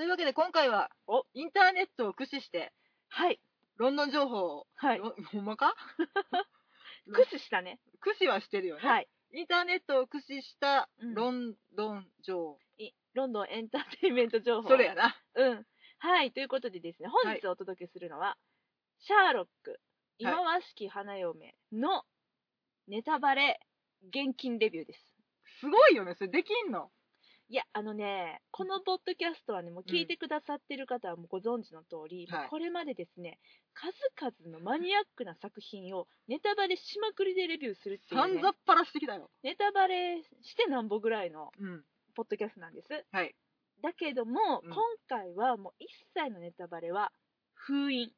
というわけで今回はおインターネットを駆使してはい。ロンドン情報を、はい。ろ ほんまか？駆使したね。駆使はしてるよね。はい。インターネットを駆使したうんロンドン情いロンドンエンターテインメント情報。それやな。うん。はい。ということでですね、本日お届けするのは、シャーロック、今和式花嫁のネタバレ現金レビューです。すごいよね。それできんの？いや、あのね、このポッドキャストはね、もう聞いてくださってる方はもうご存知の通り、これまでですね、数々のマニアックな作品をネタバレしまくりでレビューするっていう、ねさんざ、っぱらしてきたよ。ネタバレしてなんぼぐらいのうん。ポッドキャストなんです。はい。だけども、うん今回はもう一切のネタバレは封印。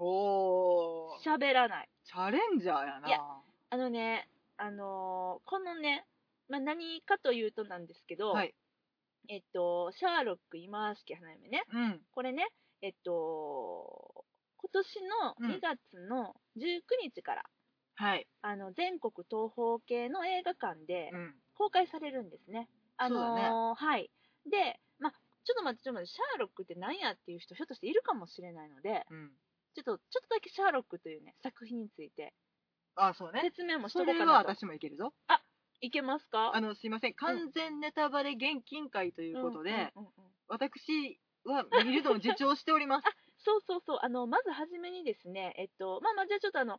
おー。喋らない。チャレンジャーやな。いやあのね、あのーこのね、まあ、何かというとなんですけど、はい。えっと、シャーロック今和式花嫁ね、うん。これね、えっと、今年の2月の19日から、はい。あの全国東方系の映画館でうん。公開されるんですね。あのーそうだねはい。で、まあ、ちょっと待って、ちょっと待って、シャーロックって何やっていう人、ひょっとしているかもしれないので、うん。ちょっと、ちょっとだけシャーロックというね、作品についてあ、そうね。説明もしとそこうかなと。れは私もいけるぞ。いけますか？あの、すいません。完全ネタバレ現金会ということで、うんうんうんうん私は見るのを自重しております。そうそうそう、あのまずはじめにですね、えっと、まあまあ、じゃあちょっとあの、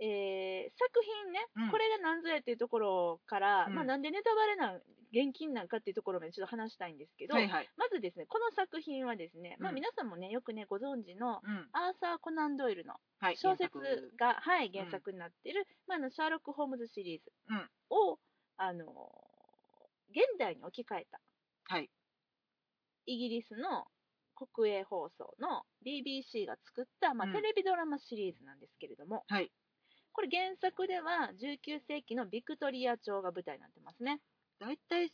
えー作品ね、うんこれが何ぞやっていうところから、うんまあ、なんでネタバレなん、現金なんかっていうところまでちょっと話したいんですけど、はいはい。まずですね、この作品はですね、まあ、うん皆さんもね、よくね、ご存知の、うん。アーサー・コナン・ドイルのはい。小説が、はい、原作になっている、まあ、あのシャーロック・ホームズシリーズうんを、あの現代に置き換えたはい。イギリスの国営放送の BBC が作った、まあうんテレビドラマシリーズなんですけれども、はい。これ原作では19世紀のビクトリア朝が舞台になってますね。だいたい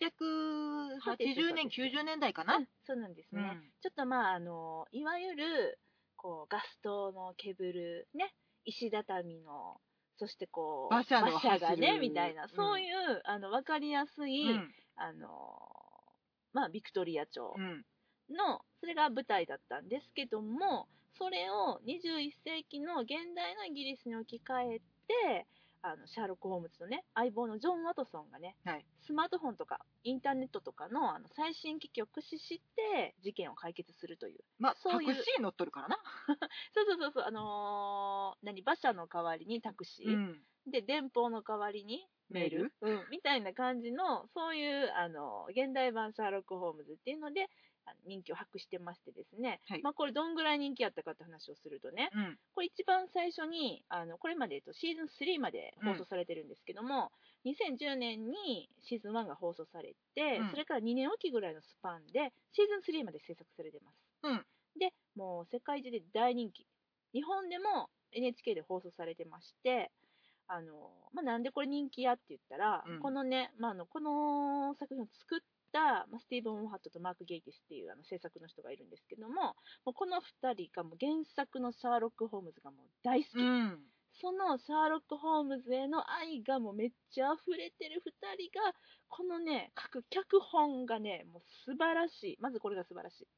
1880年、90年代かな、うんそうなんですね。ちょっとまあ、あの、いわゆる、こう、ガス灯のケブル、ね、石畳の、そしてこう、馬車がね、みたいな、そういう、あの、わかりやすい、うん。あの、まあ、ビクトリア朝うん。の、それが舞台だったんですけども、それを21世紀の現代のイギリスに置き換えて、あのシャーロック・ホームズのね、相棒のジョン・ワトソンがね、はい。スマートフォンとかインターネットとかのあの最新機器を駆使して事件を解決するという。まあ、そういう。タクシー乗っとるからな。そうそうそうそう、あのー何、馬車の代わりにタクシー、ん。で、電報の代わりにメール、メうん、みたいな感じの、そういう、あの、現代版シャーロック・ホームズっていうので、人気を博してましてですね、はいまあこれどんぐらい人気あったかって話をするとね、うん。これ一番最初に、あの、これまで、えっと、シーズン3まで放送されてるんですけども、2010年にシーズン1が放送されて、うんそれから2年おきぐらいのスパンで、シーズン3まで制作されてます。うんで、もう世界中で大人気。日本でも NHK で放送されてまして、あの、まあ、なんでこれ人気やって言ったら、うんこのね、まあ、あの、この作品を作った、まあ、スティーブン・モハットとマーク・ゲイティスっていうあの制作の人がいるんですけども、もうこの2人がもう原作のシャーロック・ホームズがもう大好き。うん。そのシャーロック・ホームズへの愛がもうめっちゃ溢れてる2人が、このね、各脚本がね、もう素晴らしい。まずこれが素晴らしい。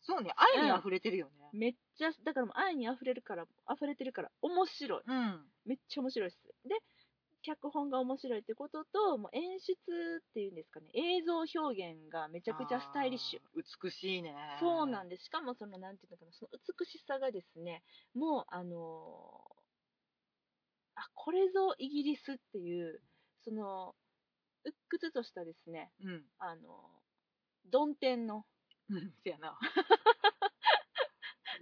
そうね、愛に溢れてるよね。めっちゃ、だからもう愛に溢れるから、溢れてるから面白い。うん。めっちゃ面白いです。で、脚本が面白いってことと、もう演出っていうんですかね、映像表現がめちゃくちゃスタイリッシュ。ュ。美しいね。そうなんです。しかもその、なんていうのかな、その美しさがですね、もう、あのーあ、これぞイギリスっていう、その、鬱屈としたですね、うん。あのー、曇天の、うん。せやな。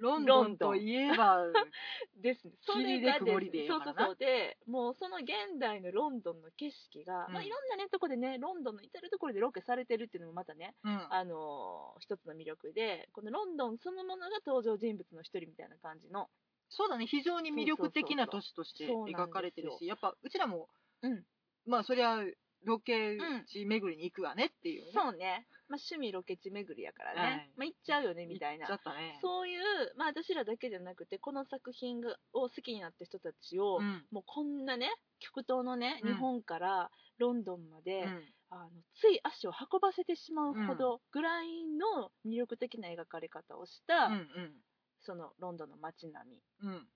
ロンドンといえば、ですね。それが曇りでそうそうそう。で、もうその現代のロンドンの景色が、うんまあいろんなね、とこでね、ロンドンの至るところでロケされてるっていうのもまたね、うん。あのー一つの魅力で、このロンドンそのものが登場人物の一人みたいな感じの、そうだね、非常に魅力的な都市として描かれてるし、やっぱうちらも、うんまあそりゃ、ロケ地巡りに行くわねっていうね。そうね、まあ趣味ロケ地巡りやからね、はいまあ行っちゃうよねみたいな行っちゃ。ったね。そういう、まあ私らだけじゃなくて、この作品がを好きになった人たちを、うん。もうこんなね、極東のね、うん日本からロンドンまで、うんあのつい足を運ばせてしまうほどぐらいの魅力的な描かれ方をした、うんそのロンドンの街並みうん。うん。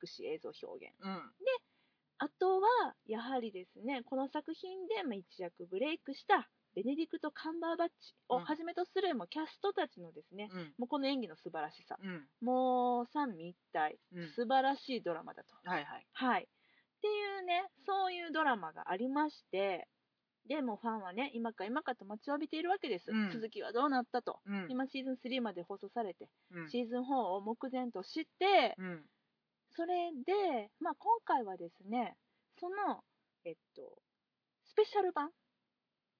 美しい映像表現うん。あとはやはりですねこの作品でまあ一躍ブレイクしたベネディクト・カンバーバッチをはじめとするもうキャストたちのですね、うん。もうこの演技の素晴らしさうん。もう三位一体うん。素晴らしいドラマだと、はいはい。はい。っていうね、そういうドラマがありまして、でもうファンはね、今か今かと待ちわびているわけです。うん続きはどうなったと。うん。今シーズン3まで放送されて、うん。シーズン4を目前として、うん。それで、まあ今回はですね、その、えっと、スペシャル版、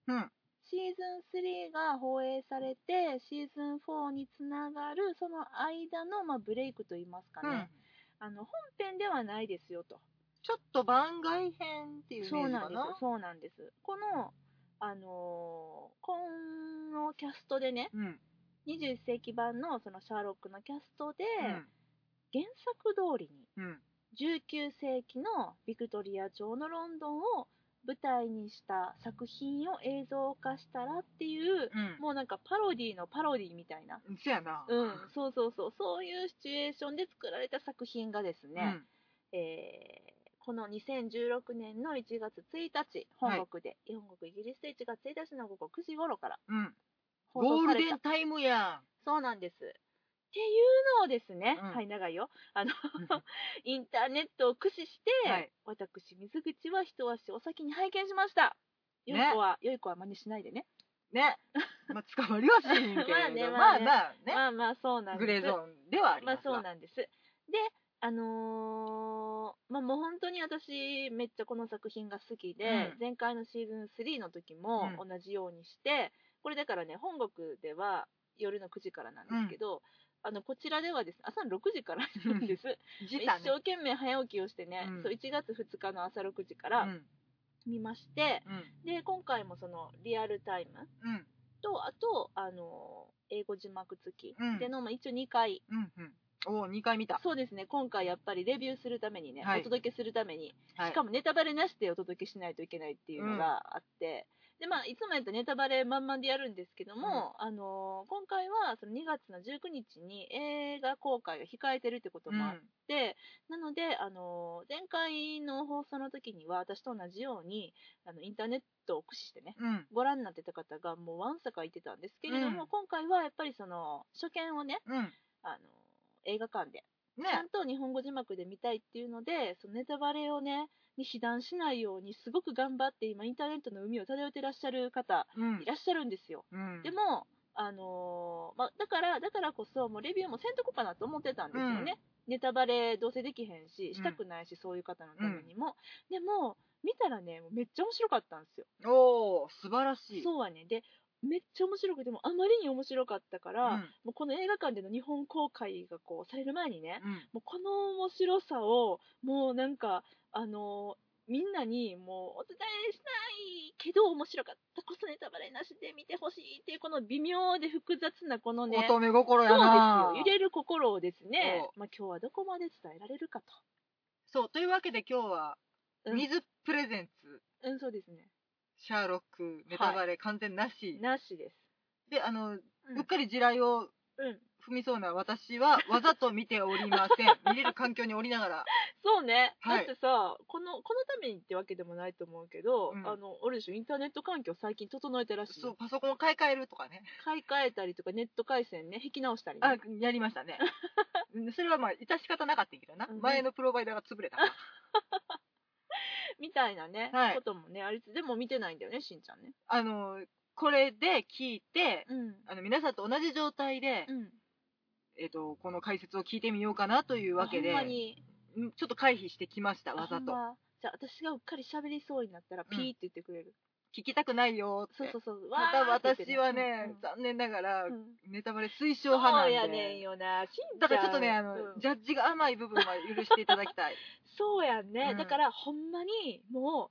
うん。シーズン3が放映されて、シーズン4につながる、その間の、まあ、ブレイクといいますかね、うん。あの、本編ではないですよと。ちょっと番外編っていうイそうなんです。そうなんです。この、あのーこのキャストでね、うん。21世紀版のそのシャーロックのキャストで、うん。原作通りにうん。19世紀のビクトリア朝のロンドンを舞台にした作品を映像化したらっていう、うん。もうなんかパロディのパロディみたいな。そやな。うん、そうそうそう、そういうシチュエーションで作られた作品がですね、えーこの2016年の1月1日、本国で、本国イギリスで1月1日の午後9時頃からうん。ゴール。デンタイムやそうなんです。っていうのをですね、うんはい、長いよ。あの、ん。インターネットを駆使して、はい私、水口は一足お先に拝見しました。よいね子は、よい子は真似しないでね。ね。まあ、捕まりはしへんけれど。まあねままあねあまあね。まあまあ、そうなんです。グレーゾーンではありまあますが。そうなんです。で、あのーまあもう本当に私めっちゃこの作品が好きで、うん前回のシーズン3の時もう同じようにして、これだからね、本国では夜の9時からなんですけど、あのこちらではですね、朝の6時からなんです。一時差ね生懸命早起きをしてね、うんそう1月2日の朝6時かうらん。見まして、うん。で、今回もそのリアルタイムうん。と、あと、あのー英語字幕付きうんでの、まあ、一応2回うん。うん。おー、2回見た。そうですね、今回やっぱりレビューするためにね、はいお届けするために、はいしかもネタバレなしでお届けしないといけないっていうのがあって、でまあ、いつもやったらネタバレ満々でやるんですけども、あのー今回はその2月の19日に映画公開が控えてるってこともあって、なので、あのー前回の放送の時には私と同じようにあのインターネットを駆使してね、うん。うん。ご覧になってた方がもうわんさかいてたんですけれども、うん今回はやっぱりその初見をね、うん。あのー映画館でねちゃんと日本語字幕で見たいっていうので、そのネタバレをね、に被弾しないように、すごく頑張って今、インターネットの海を漂ってらっしゃる方、うんい。らっしゃるんですよ。うん。でも、あのーまあ、だから、だからこそ、もうレビューもせんとこかなと思ってたんですよね。ネタバレどうせできへんし、したくないし、そういう方のためにも。でも、見たらね、めっちゃ面白かったんですよ。おー、素晴らしい。そうはね。で、めっちゃ面白くても、あまりに面白かったから、うん。もうこの映画館での日本公開がこうされる前にね、うん。もうこの面白さを、もうなんか、あのみんなにもうお伝えしたいけど面白かったこそネタバレなしで見てほしいっていうこの微妙で複雑なこのね、乙女心そうですやなよ、揺れる心をですねそ、まあ、今日はどこまで伝えられるかそう、というわけで今日は、うん水プレゼンツ、と。うん、そうですね。シャーロック、ネタバレ完全なし。なしです。で、あの、ううんっかり地雷をうん。踏みそうな私は、わざと見ておりません。見れる環境におりながら。そうね、はいだってさこの、このためにってわけでもないと思うけど、うんあの、あれでしょ、インターネット環境最近整えてらっしいよそう、パソコンを買い替えるとかね。買い替えたりとか、ネット回線ね、引き直したりね。あ、やりましたね。うんそれはまあ、致し方なかったけどな。うん前のプロバイダーが潰れたから。みたいなね、はいこともね、ありつつ、でも見てないんだよね、しんちゃんね。あの、これで聞いて、うん。あの、皆さんと同じ状態で、うん。えっとこの解説を聞いてみようかなというわけでほんまにうんちょっと回避してきましたわざとほんまじゃあ私がうっかり喋りそうになったらピーって言ってくれる、聞きたくないよ。ってそうそうそう。ただわーって言って私はね、うん。残念ながら、うん。ネタバレ推奨派なんで。そうやねんよな。しんだからちょっとねあの、うん。ジャッジが甘い部分は許していただきたい、そうやんね、うん。だからほんまにもう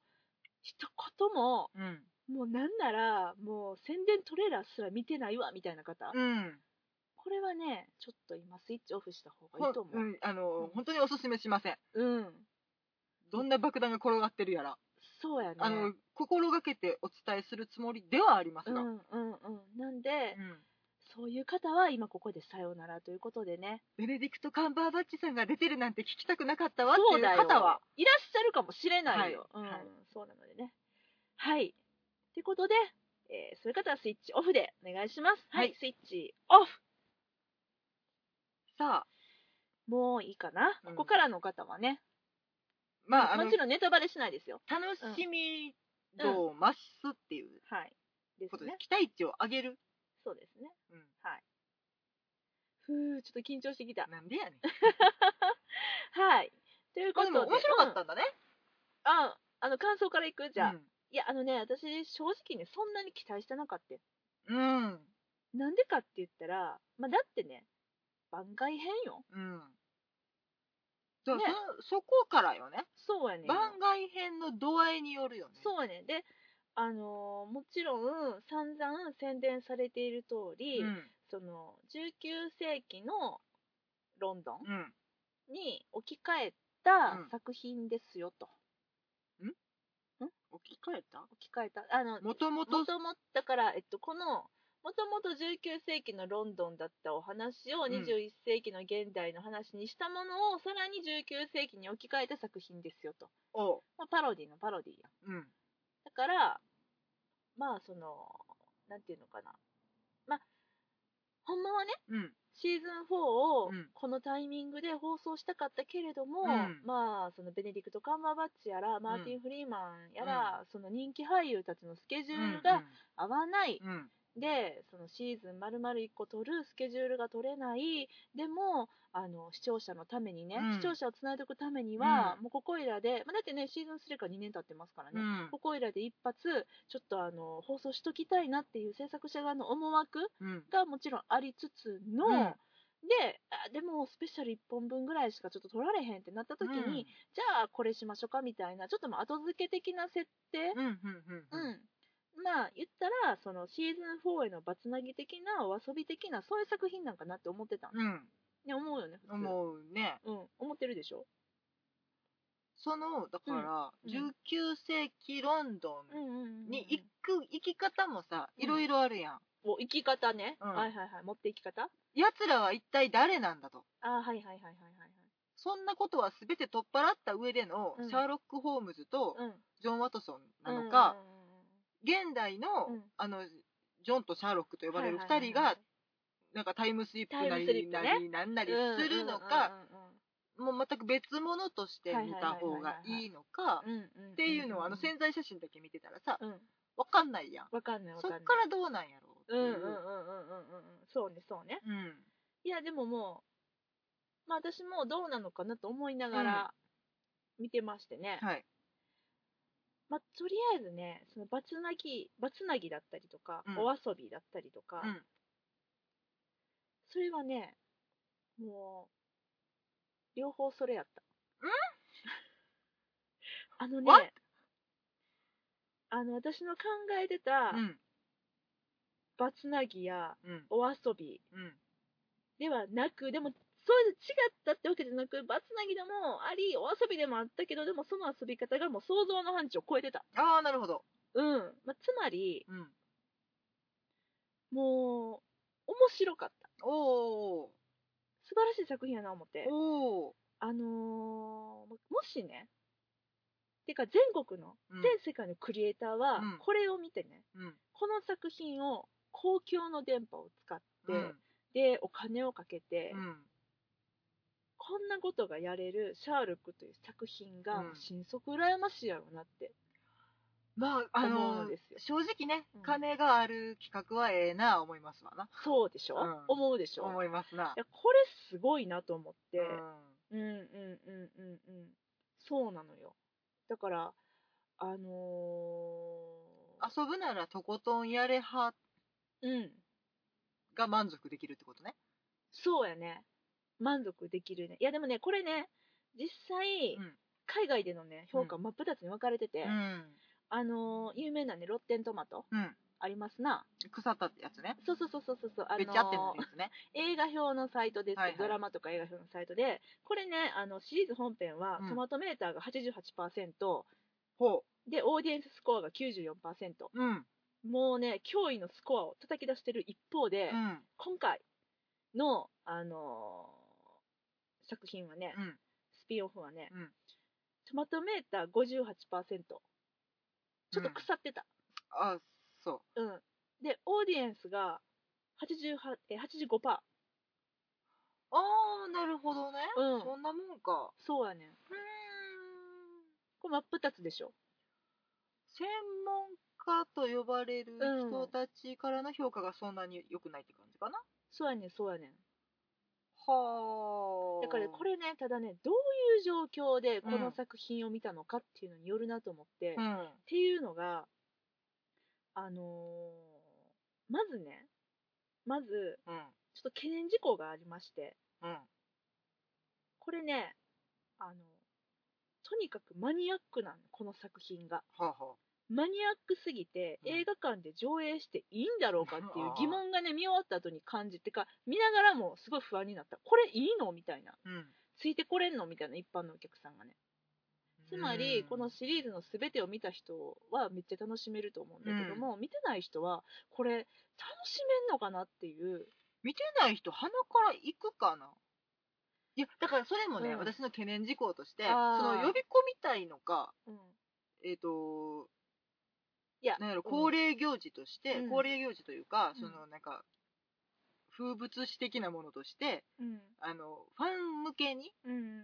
一言もうん。もうなんならもう宣伝トレーラーすら見てないわみたいな方、うん。これはねちょっと今スイッチオフした方がいほいと思う、うんあの、うん。本当におすすめしません。うん、どんな爆弾が転がってるやら、そうやね。あの心がけてお伝えするつもりではありますが、うんうんうん。なんで、うん。そういう方は今ここでさようならということでね。ベネディクト・カンバーバッチさんが出てるなんて聞きたくなかったわっていう方は、いらっしゃるかもしれないよ、うん。はい。はいそうなのでね。はい。ということで、えーそういう方はスイッチオフでお願いします。はい、はい。スイッチオフ。さあ、もういいかな、うん。ここからの方はね、まあ、もちろんネタバレしないですよ。楽しみ度を増すっていうはい。ですことです。ね期待値を上げる。そうですね。うん。はい。ふうちょっと緊張してきた。なんでやねん。はい。ということで。でも面白かっうんたんだね。ああの感想からいく？じゃあ、うん。いやあのね私正直ねそんなに期待してなかったよ。うん。なんでかって言ったら、まあ、だってね番外編よ。うん。だね。そそこからよね。そうやね番外編の度合いによるよね。そうやねん。であのーもちろん散々宣伝されている通り、うん。その19世紀のロンドンうん。に置き換えたうん。作品ですよと、置き換えた？置き換えた？あのもともとも、ともだから、えっと、このもともと19世紀のロンドンだったお話をうん。21世紀の現代の話にしたものをさらに19世紀に置き換えた作品ですよと、おう。まあ、パロディのパロディや。んうん。だからまあそのなんていうのかな。まあほんまはねうん。シーズン4をうん。このタイミングで放送したかったけれども、うん。まあそのベネディクト・カンバーバッチやらマーティン・フリーマンやら、その人気俳優たちのスケジュールが合わない、うん。うん。でそのシーズン丸々1個取るスケジュールが取れないでもあの視聴者のためにね、うん視聴者をつないでおくためには、うんもうここいらで、まあ、だってねシーズン3から2年経ってますからね、うん。ここいらで一発ちょっとあの放送しときたいなっていう制作者側の思惑うん。がもちろんありつつの、うんであでもスペシャル1本分ぐらいしかちょっと取られへんってなった時に、うんじゃあこれしましょうかみたいなちょっとまあ後付け的な設定、うん。うん。うん。うんまあ言ったらそのシーズン4へのバツナギ的なお遊び的なそういう作品なんかなって思ってたんうん。ね思うよね普通。思うね。うん。思ってるでしょ？その、だから、うん。19世紀ロンドうんうんうんうん。ンに行く行き方もさ、うん。いろいろあるやん。お生き方ね、うん。はいはいはい。持っていき方？奴らは一体誰なんだと。あはいはいはいはいはいそんなことは全て取っ払った上でのうん。シャーロック・ホームズとはいうん。ジョン・ワトソンなのか、うん現代の、うん。あの、ジョンとシャーロックと呼ばれる二人はいはいはい。はいが、なんかタイムスリップなタイムスリップね。りなりなんなりするのか、もう全く別物として見た方がいいのか、っていうのをあの潜在写真だけ見てたらさ、うん。わかんないやん。わかんないわかんない。そっからどうなんやろうっていう。うんうんうんうんうん。うんうんそうねそうね。うんいやでももうまあ私もどうなのかなと思いながら見てましてね、はい。まあとりあえずねそのバツナギバツナギだったりとか、うんお遊びだったりとか、うん。それはねもう両方それやった あの What？ねあの私の考えてたうん。バツナギやうん。お遊びうん。ではなくでもそれで違ったってわけじゃなくバツナギでもありお遊びでもあったけどでもその遊び方がもう想像の範疇を超えてたああ、なるほど。うん、まあ、つまりうん。もう面白かったおー。素晴らしい作品やな思っておー。あのーもしねてか全国のうん全世界のクリエイターはうんこれを見てね、うん。この作品を公共の電波を使って、うん。でお金をかけて、うん。こんなことがやれるシャーロックという作品が心底羨ましいやろなって、まあ、あ思うののですよ。正直ね、うん。金がある企画はええな思いますわな。そうでしょ、うん。思うでしょ？思いますな。いやこれすごいなと思って、うん。うん、うんうんうんうん。そうなのよ。だからあの遊ぶならとことんやれ派ー、うん。が満足できるってことね。そうやね満足できるねいやでもねこれね実際、うん海外でのね評価う真っ二つに分かれてて、うん。あのー有名なねロッテントマトうん。ありますな腐ったってやつね。そうそうそうそうそうそうあのーべちゃってなるやつね。映画表のサイトです、はいはいドラマとか映画表のサイトでこれねあのシリーズ本編は、うんトマトメーターが88%ほでオーディエンススコアが94%う。うん。もうね驚異のスコアを叩き出してる一方で、うん。今回の、あのー作品はね、うん。スピンオフはね、うんトマトメーター58%ちょっと腐ってた、あ、そう。うんでオーディエンスが88え85%あー、なるほどね。うんそんなもんか。そうやねんうーん。これ真っ二つでしょ専門家と呼ばれる人たちからの評価がそんなに良くないって感じかな。そうやねんそうやねんはあ。だからこれねただねどういう状況でこうんの作品を見たのかっていうのによるなと思って、っうん。ていうのがあのーまずねまずうん。ちょっと懸念事項がありましてうん。これねあのとにかくマニアックなのこの作品がはあ、はマニアックすぎてうん。映画館で上映していいんだろうかっていう疑問がね 見終わった後に感じてか見ながらもすごい不安になった。これいいのみたいな。あ。うん。ついてこれんのみたいな一般のお客さんがね。つまり、このシリーズの全てを見た人はめっちゃ楽しめると思うんだけども、見てない人はこれ楽しめんのかなっていう。見てない人鼻から行くかな？いやだからそれもね、うん。私の懸念事項としてそあー。の呼び込みたいのかうん。えっ、といやなんやろうん。恒例行事として、うん。恒例行事というか、うん。そのなんか風物詩的なものとしてうん。あのファン向けにうん。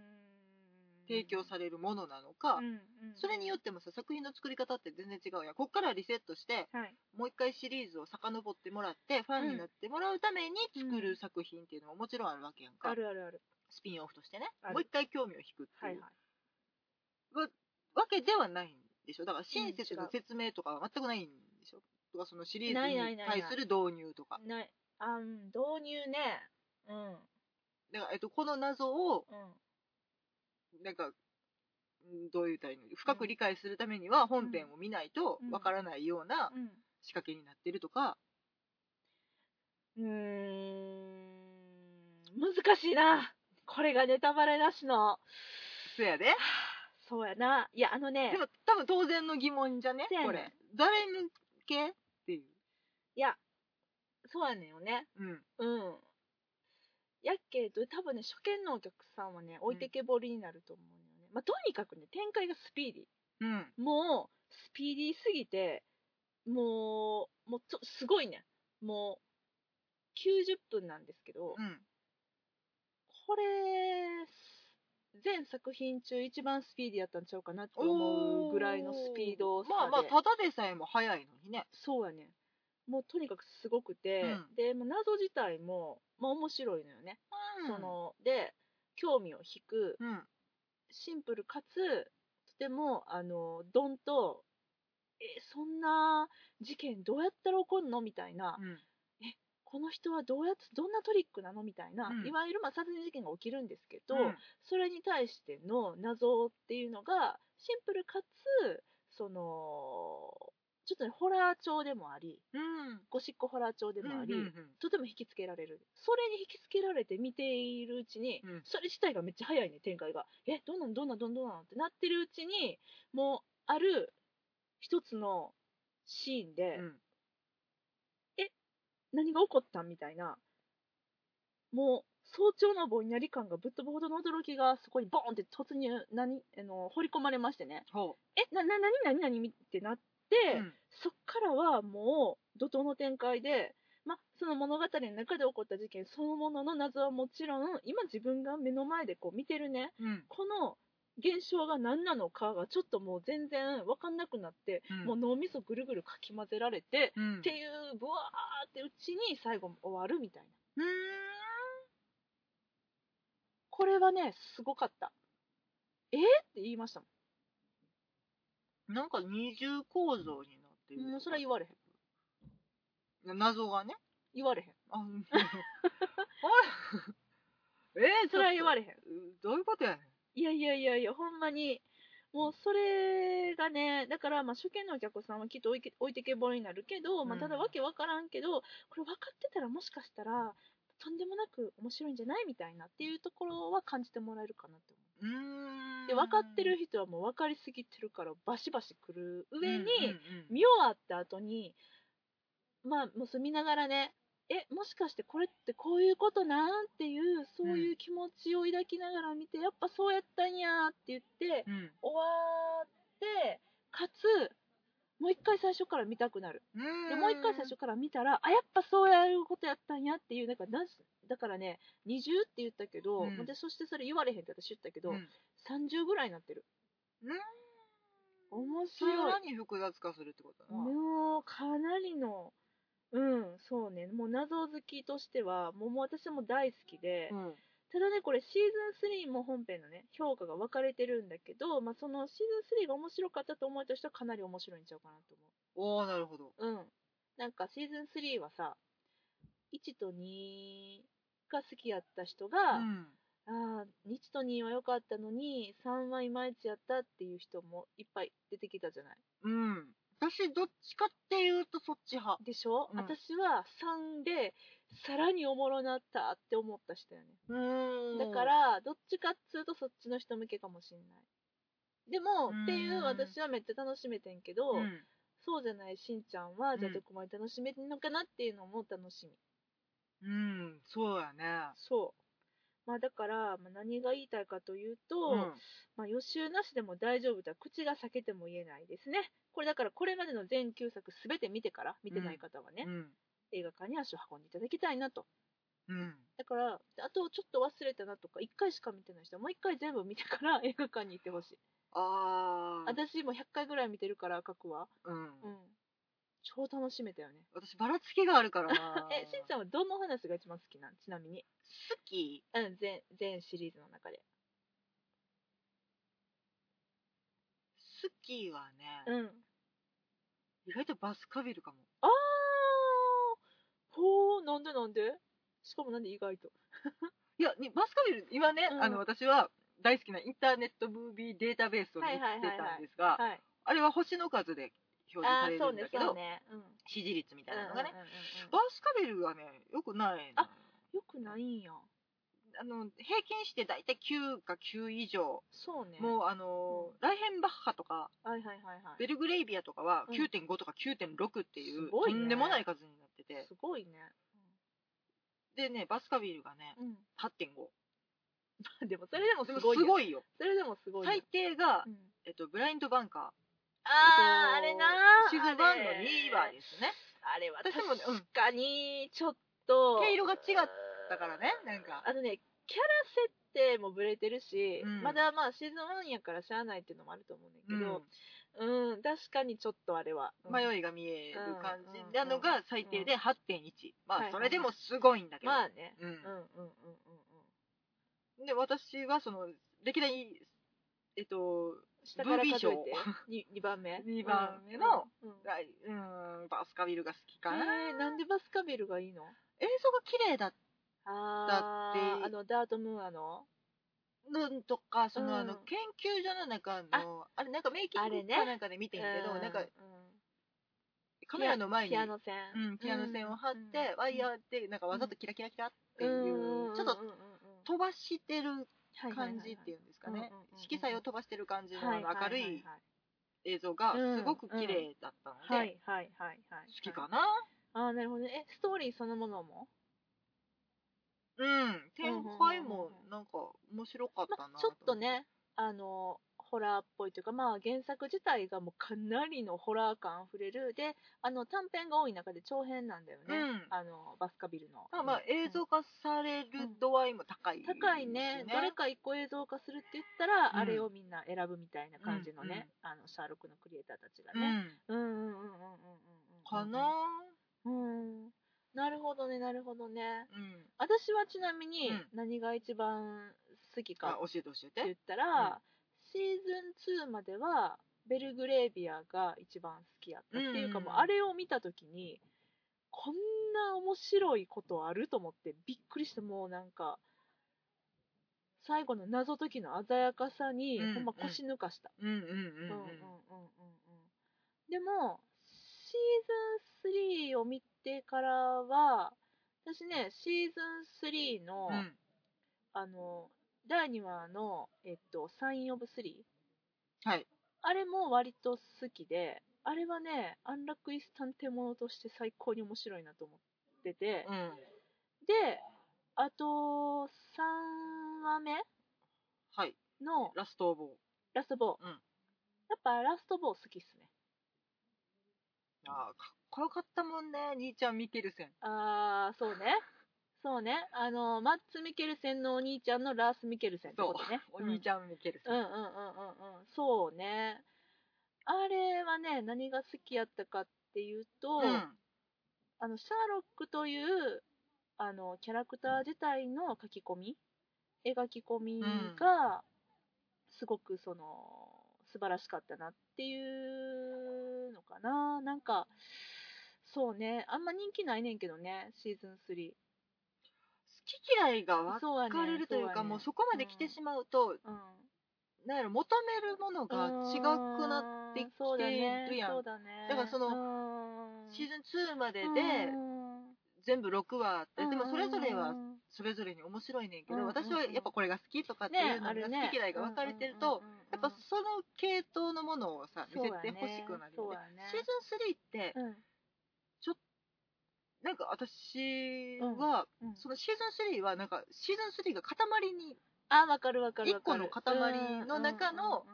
提供されるものなのか、うん。うん。それによってもさ作品の作り方って全然違うやん。こっからリセットしてはい。もう一回シリーズを遡ってもらってファンになってもらうために作る作品っていうのももちろんあるわけやんか、あるあるある。スピンオフとしてね。ある。もう一回興味を引くってはいいう。はいわけではないんでしょ。だから親切の説明とかは全くないんでしょ。とかそのシリーズに対する導入とか。ない。あうん導入ね。うん。だから、えっと、この謎をうん。なんかうんどう言ったらいいの深く理解するためには本編を見ないとうん。わからないようなうん。仕掛けになってるとか、うーん。難しいな。これがネタバレなしの。そやでそうやな。いやあのね。でも多分当然の疑問じゃね？ねん。これ。誰向け？っていう。いやそうやねんよね。うん。うん。やっけど多分ね初見のお客さんはね置いてけぼりになると思うのよね、まあ、とにかくね展開がスピーディー。うん。もうスピーディーすぎてもうもうとすごいね。もう90分なんですけど、うん。これ全作品中一番スピーディーやったんちゃうかなって思うぐらいのスピード差で。まあまあただでさえも早いのにね。そうやね。もうとにかくすごくて、うん。で謎自体も、まあ、面白いのよね、そので興味を引くうん。シンプルかつとてもあのドンとえそんな事件どうやったら起こるの？みたいな、うんこの人はどうやってどんなトリックなの？みたいな、うん。いわゆるまあ殺人事件が起きるんですけど、うん。それに対しての謎っていうのがシンプルかつそのちょっとねホラー調でもありうん。ゴシックホラー調でもあり、うんうんとても引きつけられる。それに引きつけられて見ているうちに、うん。それ自体がめっちゃ早いね展開が。えどんなんどんどんどんなんってなってるうちにもうある一つのシーンで、うん何が起こったん？みたいな。もう早朝のぼんやり感がぶっ飛ぶほどの驚きがそこにボーンって突入何？あの掘り込まれましてね。ほえなな何？何？何？ってなって、ううん。そっからはもう怒涛の展開で、まあ、その物語の中で起こった事件そのものの謎はもちろん今自分が目の前でこう見てるね。うん。この現象が何なのかがちょっともう全然分かんなくなって、うん。もう脳みそぐるぐるかき混ぜられて、うん。っていうブワーってうちに最後終わるみたいな。うーん。これはねすごかった。え？ー、って言いましたもなんか二重構造になってる。んもうそれは言われへん。謎がね。言われへん。あ、うん。あれ？え？ー、それは言われへん。どういうことやねん。いやいやいやいやほんまに。もうそれがねだからまあ初見のお客さんはきっと置いけ置いてけぼりになるけど、まあ、うんただわけわからんけどこれ分かってたらもしかしたらとんでもなく面白いんじゃないみたいなっていうところは感じてもらえるかなって思う。う。で分かってる人はもう分かりすぎてるからバシバシ来る上に、見終わった後にまあもうそれ見ながらねえもしかしてこれってこういうことなん？ていうそういう気持ちを抱きながら見て、やっぱそうやったんやって言ってうん。終わってかつもう一回最初から見たくなる。でもう一回最初から見たらあやっぱそうやることやったんやっていうなんかだからね20って言ったけど、うん。でそしてそれ言われへんって私言ったけど、うん。30ぐらいになってる。うん。面さ白い。らに複雑化するってことだな。もうかなりのうんそうねもう謎好きとしてはもうもう私も大好きで、うんただねこれシーズン3も本編のね評価が分かれてるんだけど、まあ、そのシーズン3が面白かったと思えた人はかなり面白いんちゃうかなとおー、なるほど。思ううんなんかシーズン3はさ1と2が好きやった人が、うん。ああ1と2は良かったのに3はいまいちやったっていう人もいっぱい出てきたじゃないうん。私、どっちかっていうとそっち派。でしょ、うん。私は3でさらにおもろなったって思った人やね。うーん。だか、らどっちかっつうとそっちの人向けかもしんない。でもうん。っていう私はめっちゃ楽しめてんけど、うん。そうじゃないしんちゃんは、じゃあうんどこまで楽しめてんのかなっていうのも楽しみ。うん、そうやね。そうまあだから、まあ、何が言いたいかというと、うん。まあ、予習なしでも大丈夫とは口が裂けても言えないですねこれだからこれまでの全9作全て見てから見てない方はね、うん。映画館に足を運んでいただきたいなとうん。だからあとちょっと忘れたなとか1回しか見てない人はもう1回全部見てから映画館に行ってほしいあー。私も100回ぐらい見てるから過去はうん。うん超楽しめたよね。私、ばらつきがあるからな。えしんちゃんはどの話が一番好きなん？ちなみに好き。うん全全シリーズの中で。好きはね、うん。意外とバスカビルかも。あー。ほうなんでなんで？しかもなんで意外と？いや、にバスカビル、今ね、うん。あの、私は大好きなインターネットムービーデータベースを見てたんですが、はい。あれは星の数で表示されるんだけど、ねうん。支持率みたいなのがね、うんうんうんうんバスカビルはね、よくないのあよくないん。やあの平均して大体9か9以上、そうね。もうあの、うん。ライヘンバッハとかはいはいはいはい。ベルグレイビアとかはうん。9.5とか9.6っていう、すごいね。とんでもない数になってて。すごいね。でねバスカビルがねうん、8.5うん、でもそれでもですもごいよ。すごいよ。それでもすごいよ。最低が、うん。えっと、ブラインドバンカーあー、えっとあれ。なシーズン1の2話ですね。あれは私も確かにちょっと毛色が違ったからねなんか。あのねキャラ設定もブレてるし、うん。まだまあシーズン1やからしゃあないっていうのもあると思うんだけどうん、確かにちょっとあれは、うん。迷いが見える感じうんなのが最低で8.1まはいあそれでもすごいんだけど、まあね。うん。うんうんうんうんうん。で私はその歴代えっと下から数えて。2, 番目。二番目のうん。うん。がうんバスカビルが好きかな、えー、なんでバスカビルがいいの？映像が綺麗だっあだってーあのダートムーアの？のとかその、うん。あの研究所の中のあれなんかメイキングかなんかで見てんけど、うんなんかうん。カメラの前にピアノ線、うん、ピアノ線を張って、うん。ワイヤーでなんかわざとキラキラキラっていう、ちょっと飛ばしてる感じっていうんですかね。色彩を飛ばしてる感じの明るいは映像がうんすごく綺麗だったので、はいはいはいはい好きかな、ああなるほどね。えストーリーそのものも、うん。展開もなんか面白かったな、まあ、ちょっとねあのホラーっぽいというか、まあ、原作自体がもうかなりのホラー感あふれる。であの短編が多い中で長編なんだよね、うん。あのバスカビルの。ただまあ映像化される度合いも高い、高いね。どれか一個映像化するって言ったら、うん。あれをみんな選ぶみたいな感じのね、あのシャーロックのクリエイターたちがうん。ね。うんうんうんうんうんうんうん。かな？うん。なるほどね、なるほどね。うん。私はちなみにうん。何が一番好きかあ教えて教えて。って言ったら、シーズン2まではベルグレービアが一番好きやったっていうか、うん、もうあれを見た時にこんな面白いことあると思ってびっくりしてもうなんか最後の謎解きの鮮やかさに、んうん、ほんま腰抜かした。でもシーズン3を見てからは私ねシーズン3の、うん、あの第2話の、えっと、サイン・オブ・スリー。はい。あれも割と好きであれはね安楽椅子探偵ものとして最高に面白いなと思ってて、うん。であと3話目はい。のラストオブラストボー、うん。やっぱラストボー好きっすね。あーかっこよかったもんね兄ちゃんミケルセン。あーそうねそうね。あのマッツ・ミケルセンのお兄ちゃんのラース・ミケルセンってことね。お兄ちゃんミケルセン。うんうんうんうんうん。そうね。あれはね何が好きやったかっていうと、うん。あのシャーロックというあのキャラクター自体の書き込み描き込みがすごくその素晴らしかったなっていうのかな。なんかそうね。あんま人気ないねんけどねシーズン3好き嫌いが分かれるというかもうそこまで来てしまうと、うん。なんやろ求めるものが違くなってきてねるやん。だねだからそののシーズン2までで全部6話あってでもそれぞれはそれぞれに面白いねんけど、私はやっぱこれが好きとかっていうのが好き嫌いが分かれてると、やっぱその系統のものをさ見せてほしくなるよね。シーズン3ってうんなんか私は、うん。そのシーズン3はなんかシーズン3が塊にあわかるわかるわかる。一個の塊の中の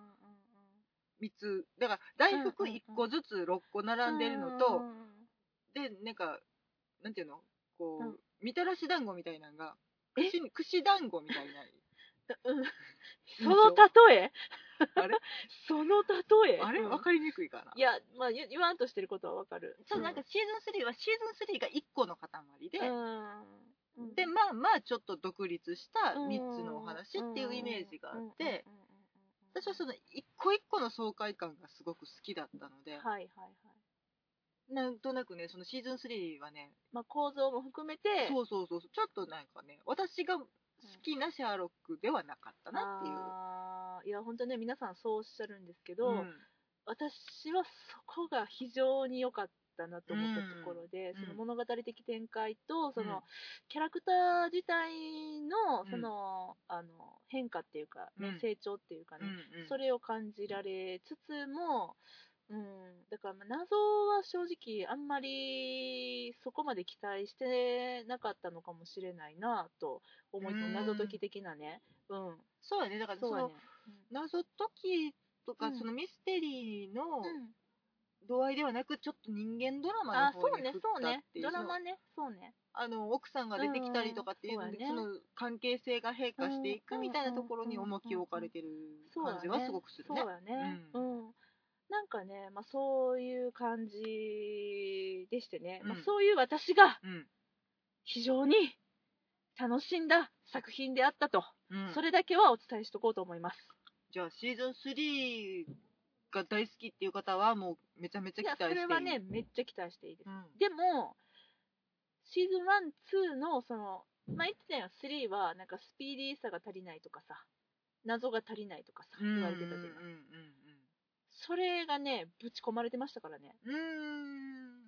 3つ。だから大福1個ずつ6個並んでるのと、でなんかなんていうの？こう、うん。みたらし団子みたいなのがえ？串串団子みたいなうん。その例え？あれ？その例え？あれ？うん。分かりにくいかな。いやまあ言言わんとしてることはわかる。そうなんかシーズン3はシーズン3が1個の塊で、うん。でまあまあちょっと独立した3つのお話っていうイメージがあって私はその一個一個の爽快感がすごく好きだったので、はいはいはいなんとなくねそのシーズン3はねまあ構造も含めてそうそうそうそうちょっとなんかね私が好きなシャーロックではなかったなっていう、あーいや本当ね皆さんそうおっしゃるんですけど、うん。私はそこが非常に良かったなと思ったところで、うん。その物語的展開とその、うんキャラクター自体のうん。その、あの変化っていうか、ねうん。成長っていうかね、うんうん。それを感じられつつも、うん、だからまあ謎は正直あんまりそこまで期待してなかったのかもしれないなと思いますうん。謎解き的なね、うん、そうやね。だからそのね。謎解きとか、うん。そのミステリーのうん。度合いではなくちょっと人間ドラマあ、のそうね方に振っ、そうねたってい。うドラマね、そうね。あの奥さんが出てきたりとかっていうので、うんその関係性が変化していくみたいなところに重きを置かれてる感じはすごくするね。そう。だね。うん。なんかね、まあそういう感じでしてね、うん。まあ、そういう私がうん。非常に楽しんだ作品であったと、うん。それだけはお伝えしとこうと思います。じゃあシーズン3が大好きっていう方はもうめちゃめちゃいや、期待していれはね、めっちゃ期待していいです。うん。でも、シーズン1、2の、その、まあ、言ってたよ、3は、なんかスピーディーさが足りないとかさ、謎が足りないとかさ、言われてたじゃない。うんそれがね、ぶち込まれてましたからね。うんうんうん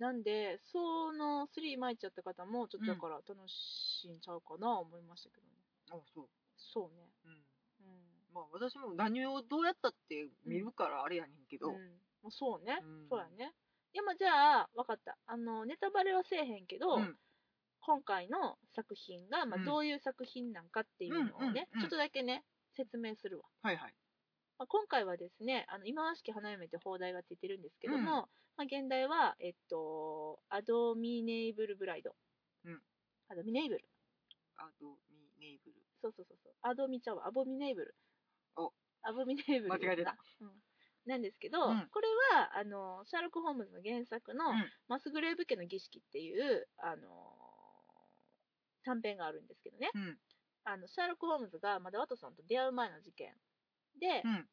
なんで、その3巻いちゃった方も、ちょっとだから楽しんちゃうかな、思いましたけどね。あそう、そうね。うん、うん。まあ私も何をどうやったって見るからあれやねんけど、うん、もうそうね、うんそうやね。いや、まあ、じゃあ、わかった。あの、ネタバレはせえへんけど、うん今回の作品が、まあ、うんどういう作品なんかっていうのをね、うんうんうんちょっとだけね、説明するわ。はいはいまあ、今回はですね、あの忌まわしき花嫁って放題がついてるんですけども、うんまあ、現代は、えっと、アドミネイブルブライド。うんアドミネイブル。アドミネイブル。そうそうそうそう。アドミちゃうわ。アボミネイブル。おアボミネイブル。間違えてた。うん。なんですけど、うんこれは、あの、シャーロック・ホームズの原作の、うんマスグレーブ家の儀式っていう、あの短編があるんですけどね。うん。あの、シャーロック・ホームズがまだワトソンと出会う前の事件で、うん。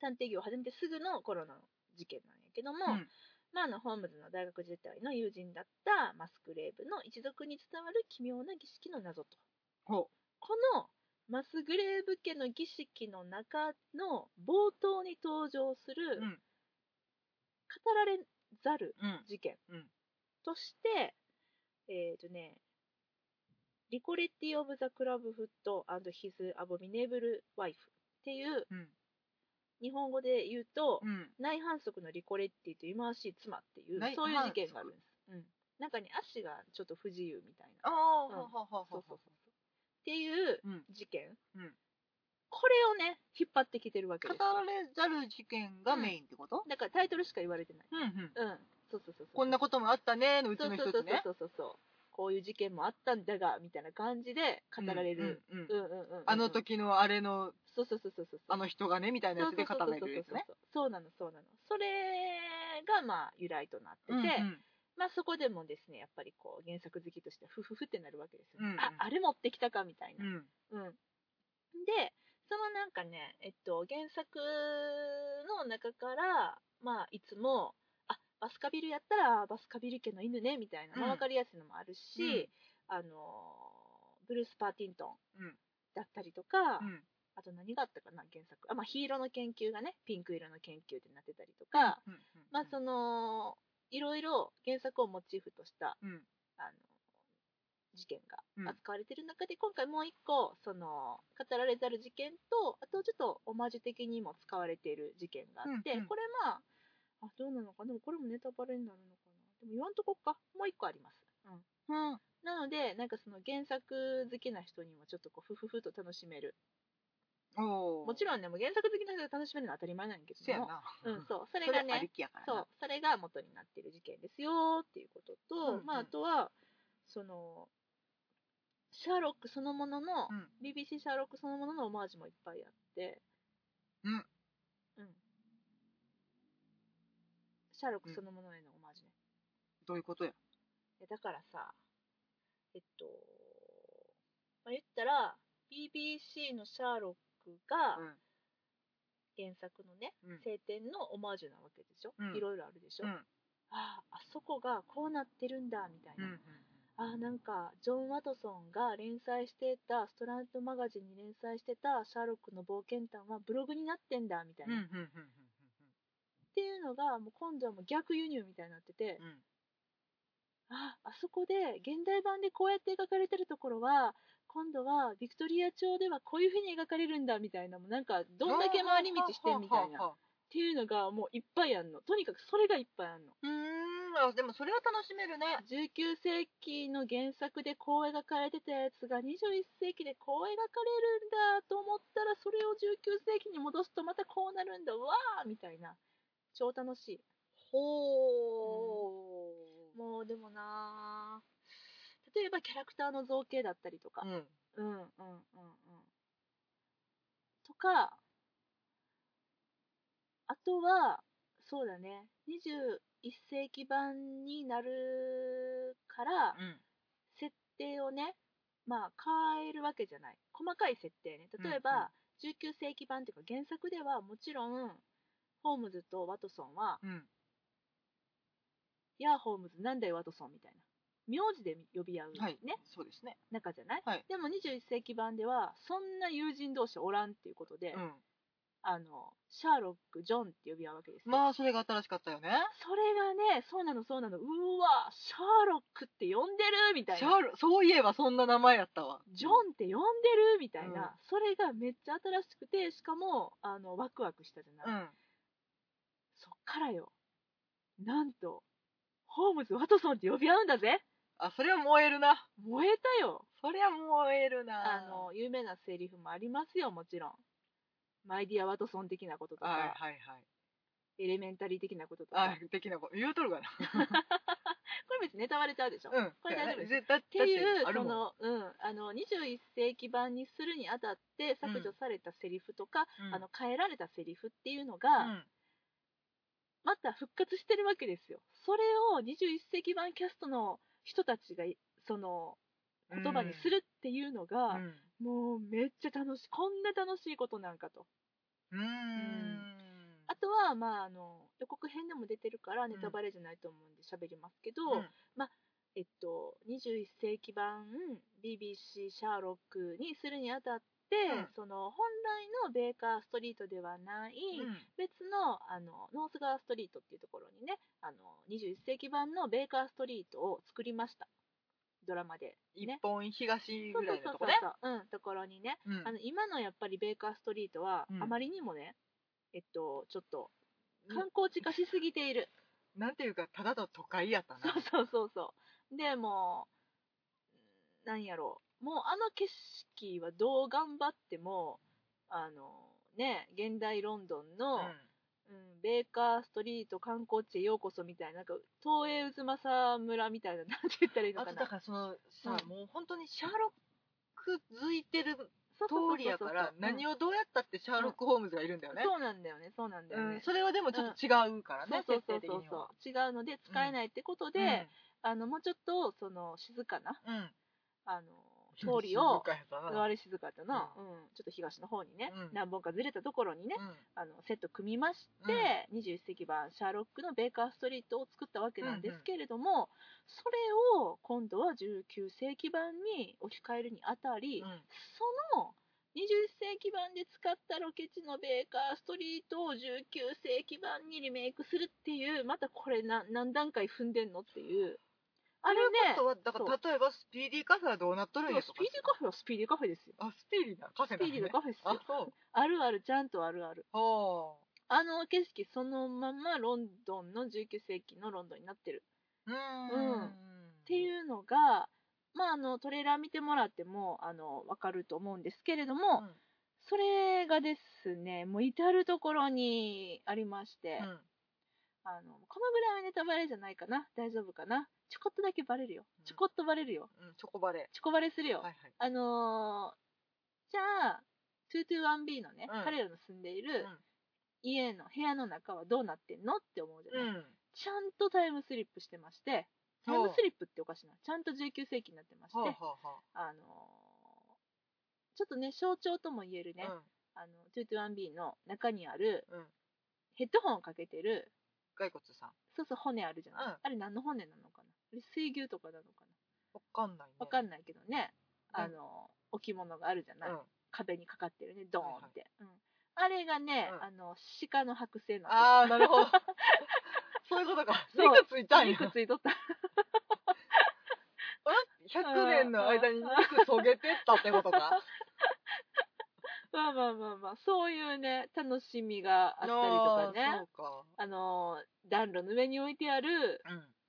探偵業を始めてすぐの頃の事件なんやけども、うんまあ、あのホームズの大学時代の友人だったマスクレーブの一族に伝わる奇妙な儀式の謎とほこのマスグレーブ家の儀式の中の冒頭に登場するう。うん。語られざるうん。事件うんとして、えっ、とね、リコレッティ・オブ・ザ・クラブ・フット・アンド・ヒズ・アボミネーブル・ワイフっていううん。日本語で言うと、うん。内反則のリコレッティと忌まわしい妻っていう内そういう事件があるんです、うん、なんかね足がちょっと不自由みたいな。ああ、うん。はははそうそうそうっていううん。事件、うん。これをね引っ張ってきてるわけ語ですよ。られざる事件がメインってこと？だからタイトルしか言われてない。うんうん。うん。そうそうそうそう。こんなこともあったねのうちそうのそうそうね。そうそうそう。こういう事件もあったんだがみたいな感じで語られる、うん。うんうんうんうん。あの時のあれのそうそうそうそうそう。あの人がねみたいなやつで語られるやつね。そうなのそうなの。それがまあ由来となってて、うんうん。まあそこでもですねやっぱりこう原作好きとしてはフフフってなるわけですよ、うんうん。ああれ持ってきたかみたいな、うん。うん。でそのなんかねえっと原作の中からまあいつもあバスカビルやったらバスカビル家の犬ねみたいな、まあうん。分かりやすいのもあるし、あのブルース・パーティントンうん。だったりとか、うんあと何があったかな原作。あ、まあ、黄色の研究がねピンク色の研究ってなってたりとか、うんうんまあそのいろいろ原作をモチーフとしたうん。あの事件うん。が扱われてる中で、今回もう一個その語られざる事件とあとちょっとオマージュ的にも使われている事件があって、うんうん。これまああどうなのかでもこれもネタバレになるのかな？でも言わんとこっか？もう一個あります、うん、うん。なのでなんかその原作好きな人にもちょっとこうふふふと楽しめるおもちろんねもう原作好きな人が楽しめるのは当たり前なんやけども。うん、そう。それがあねりきやからな。そう。それが元になっている事件ですよっていうことと、うんうん。まあ、あとはそのシャーロックそのものの、うん。BBC シャーロックそのもののオマージュもいっぱいあって。うん。うん。シャーロックそのものへのオマージュね、どういうことや？だからさえっと、まあ、言ったら BBC のシャーロックがうん。原作のね、うん。晴天のオマージュなわけでしょ、うん。いろいろあるでしょ、うん。あああそこがこうなってるんだみたいな、うんあーなんかジョン・ワトソンが連載してたストラントマガジンに連載してたシャーロックの冒険談はブログになってんだみたいな、っうんうんうんていうのがもう今度はもう逆輸入みたいになってて、うん。ああそこで現代版でこうやって描かれてるところは今度はビクトリア朝ではこういう風に描かれるんだみたいなもうなんかどんだけ回り道してんみたいなっていうのがもういっぱいあんの。とにかくそれがいっぱいあんの。うーんあでもそれは楽しめるね。19世紀の原作でこう描かれてたやつが21世紀でこう描かれるんだと思ったらそれを19世紀に戻すとまたこうなるんだ。わーみたいな。超楽しい。ほもうでもなー。例えばキャラクターの造形だったりとか、うん。うん、うんうんうん。とかあとはそうだね。21世紀版になるから、うん。設定をねまあ変えるわけじゃない。細かい設定ね。例えば、うん。うん19世紀版っていうか原作ではもちろんホームズとワトソンはうん「やあホームズなんだよワトソン」みたいな名字で呼び合うね、はいそうですね。仲じゃない、はい。でも21世紀版ではそんな友人同士おらんっていうことで、うん。あのシャーロックジョンって呼び合うわけですよ、まあそれが新しかったよね。それがねそうなのそうなの。うーわシャーロックって呼んでるみたいな。シャーロそういえばそんな名前やったわ。ジョンって呼んでるみたいな、うん。それがめっちゃ新しくてしかもあのワクワクしたじゃない、うん。そっからよ。なんとホームズ・ワトソンって呼び合うんだぜあそれは燃えるな。燃えたよ。そりゃ燃えるな。あの有名なセリフもありますよもちろん。マイディア・ワトソン的なこととか、はいはいはい。エレメンタリー的なこととか、あ的なこと。言うとるかな。これ別にネタバレちゃうでしょ、うん。これ大丈夫です。絶対っていうその、うん、あの21世紀版にするにあたって削除されたセリフとか、うん。あの変えられたセリフっていうのうが、ん。また復活してるわけですよ。それを21世紀版キャストの人たちがその言葉にするっていうのが、うん。もうめっちゃ楽しいこんな楽しいことなんかと。うーん。あとは、まあ、あの予告編でも出てるからネタバレじゃないと思うんで喋りますけど、うん。えっと、21世紀版 BBC シャーロックにするにあたっその本来のベーカーストリートではない、うん。別のあのノースガーストリートっていうところにねあの21世紀版のベーカーストリートを作りました。ドラマで、一ね、本東ぐらいのとこね。そうん、ところにね。うん。あの今のやっぱりベーカーストリートは、うん。あまりにもねえっとちょっと観光地化しすぎている、なんていうかただの都会やったな。そうそうそうそう。でもうなんやろうもうあの景色はどう頑張ってもあのね現代ロンドンの、うん。ベーカーストリート観光地へようこそみたいななんか東映渦政村みたいななんて言ったらいいのあとかなだからそのさ、うん。もう本当にシャーロックづいてる通りやから何を、をどうやったってシャーロック・ホームズがいるんだよね、そうなんだよねそうなんだよね、うん。それはでもちょっと違うからね、そうそうそう設定的そう違うので使えないってことで、あのもうちょっとその静かなうん、うん、あの通りを静かだな、うん。ちょっと東の方にね、うん。何本かずれたところにね、うん。あのセット組みまして、21世紀版シャーロックのベーカーストリートを作ったわけなんですけれども、それを今度は19世紀版に置き換えるにあたり、うん。その21世紀版で使ったロケ地のベーカーストリートを19世紀版にリメイクするっていうまたこれな何段階踏んでんのっていうあれねということはだから例えばスピーディーカフェはどうなっとるんやとかスピーディーカフェはスピーディーカフェですよ。あスピーディーなカフェスピーディーなカフェですよあそう。あるあるちゃんとあるある。はあの景色そのままロンドンの19世紀のロンドンになってる。あううん。んっていうのが、まあ、あのトレーラー見てもらってもあの分かると思うんですけれども、うん。それがですねもう至る所にありまして、うんあのこのぐらいはネタバレじゃないかな。大丈夫かな。ちょこっとだけバレるよ。うん。ちょこっとバレるよ。うんチョコバレ。ちょこバレするよ、はいはい。あのーじゃあ 221B のね、うん。彼らの住んでいるうん。家の部屋の中はどうなってんのって思うじゃない、うん。ちゃんとタイムスリップしてましてタイムスリップっておかしいな。ちゃんと19世紀になってまして、はあはあはあのーちょっとね象徴とも言えるね、あうん。あの 221B の中にあるうん。ヘッドホンをかけてる骸骨さん。そうそう骨あるじゃない、うん。あれ何の骨なのかな？あれ水牛とかなのかわかんないね。なわかんないけどね、うん。あの置物があるじゃない、うん。壁にかかってるね。ドーンって、うん、あれがね、うん。あの鹿の剥製なんああなるほど。そういうことか。肉ついたんや。肉ついとった。100年の間に肉そげてったってことか？まあまあまあまあそういうね楽しみがあったりとかね。あーそうあの暖炉の上に置いてある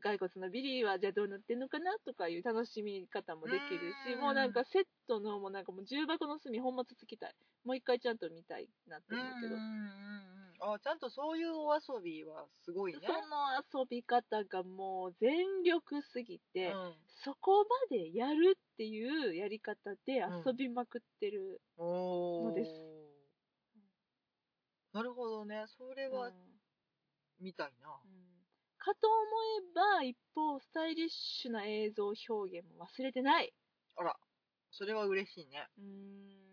骸骨のビリーはじゃあどうなってんのかなとかいう楽しみ方もできるしうん。もうなんかセットのもうなんかもう重箱の隅ほんまつつきたい。もう一回ちゃんと見たいなって思うけど、うんうんうんあちゃんとそういうお遊びはすごいね。その遊び方がもう全力すぎて、うん。そこまでやるっていうやり方で遊びまくってる、のです。なるほどね。それはうん見たいな、うん。かと思えば一方スタイリッシュな映像表現も忘れてない。あら。それは嬉しいね。うーん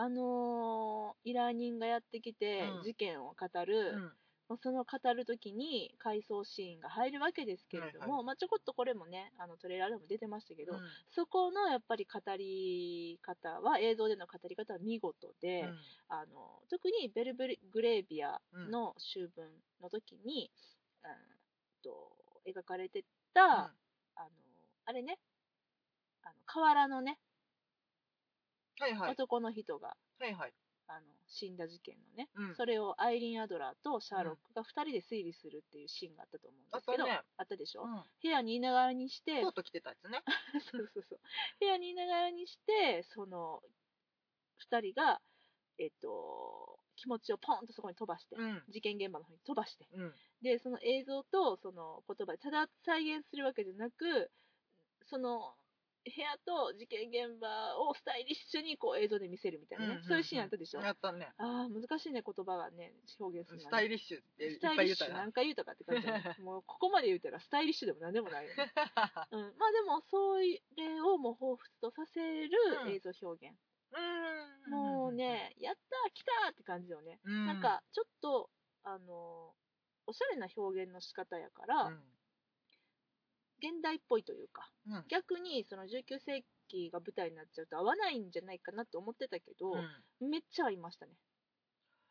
あのー依頼人がやってきてうん。事件を語うる、ん。まあその語る時に回想シーンが入るわけですけれども、はいはまあ、ちょこっとこれもねあのトレーラーでも出てましたけど、うん。そこのやっぱり語り方は映像での語り方は見事で、うん。あの特にベルブリグレービアの秋分の時に、うんと描かれてた、あのあれねあの河原のね、はいはい。男の人がはいはい。あの死んだ事件のね、うん。それをアイリン・アドラーとシャーロックが2人で推理するっていうシーンがあったと思うんですけど、あったねでしょ、うん。部屋にいながらにしてコート着てたやつね。そうそうそう。部屋にいながらにしてその2人が、えっと、気持ちをポンとそこに飛ばして、うん。事件現場の方に飛ばして、うん。で、その映像とその言葉でただ再現するわけじゃなく、その部屋と事件現場をスタイリッシュにこう映像で見せるみたいなね、そういうシーンあったでしょ？やったね。ああ、難しいね、言葉がね、表現するの。スタイリッシュっていっ言った何回言うたかって感じ もうここまで言うたらスタイリッシュでも何でもない。よね。うん、まあでも、それをもう彷彿とさせるうん映像表現。うん。もうね、やったー来たーって感じよね。うん。なんか、ちょっと、あのーおしゃれな表現の仕方やから、うん現代っぽいというか、うん。逆にその19世紀が舞台になっちゃうと合わないんじゃないかなって思ってたけど、うん。めっちゃ合いましたね。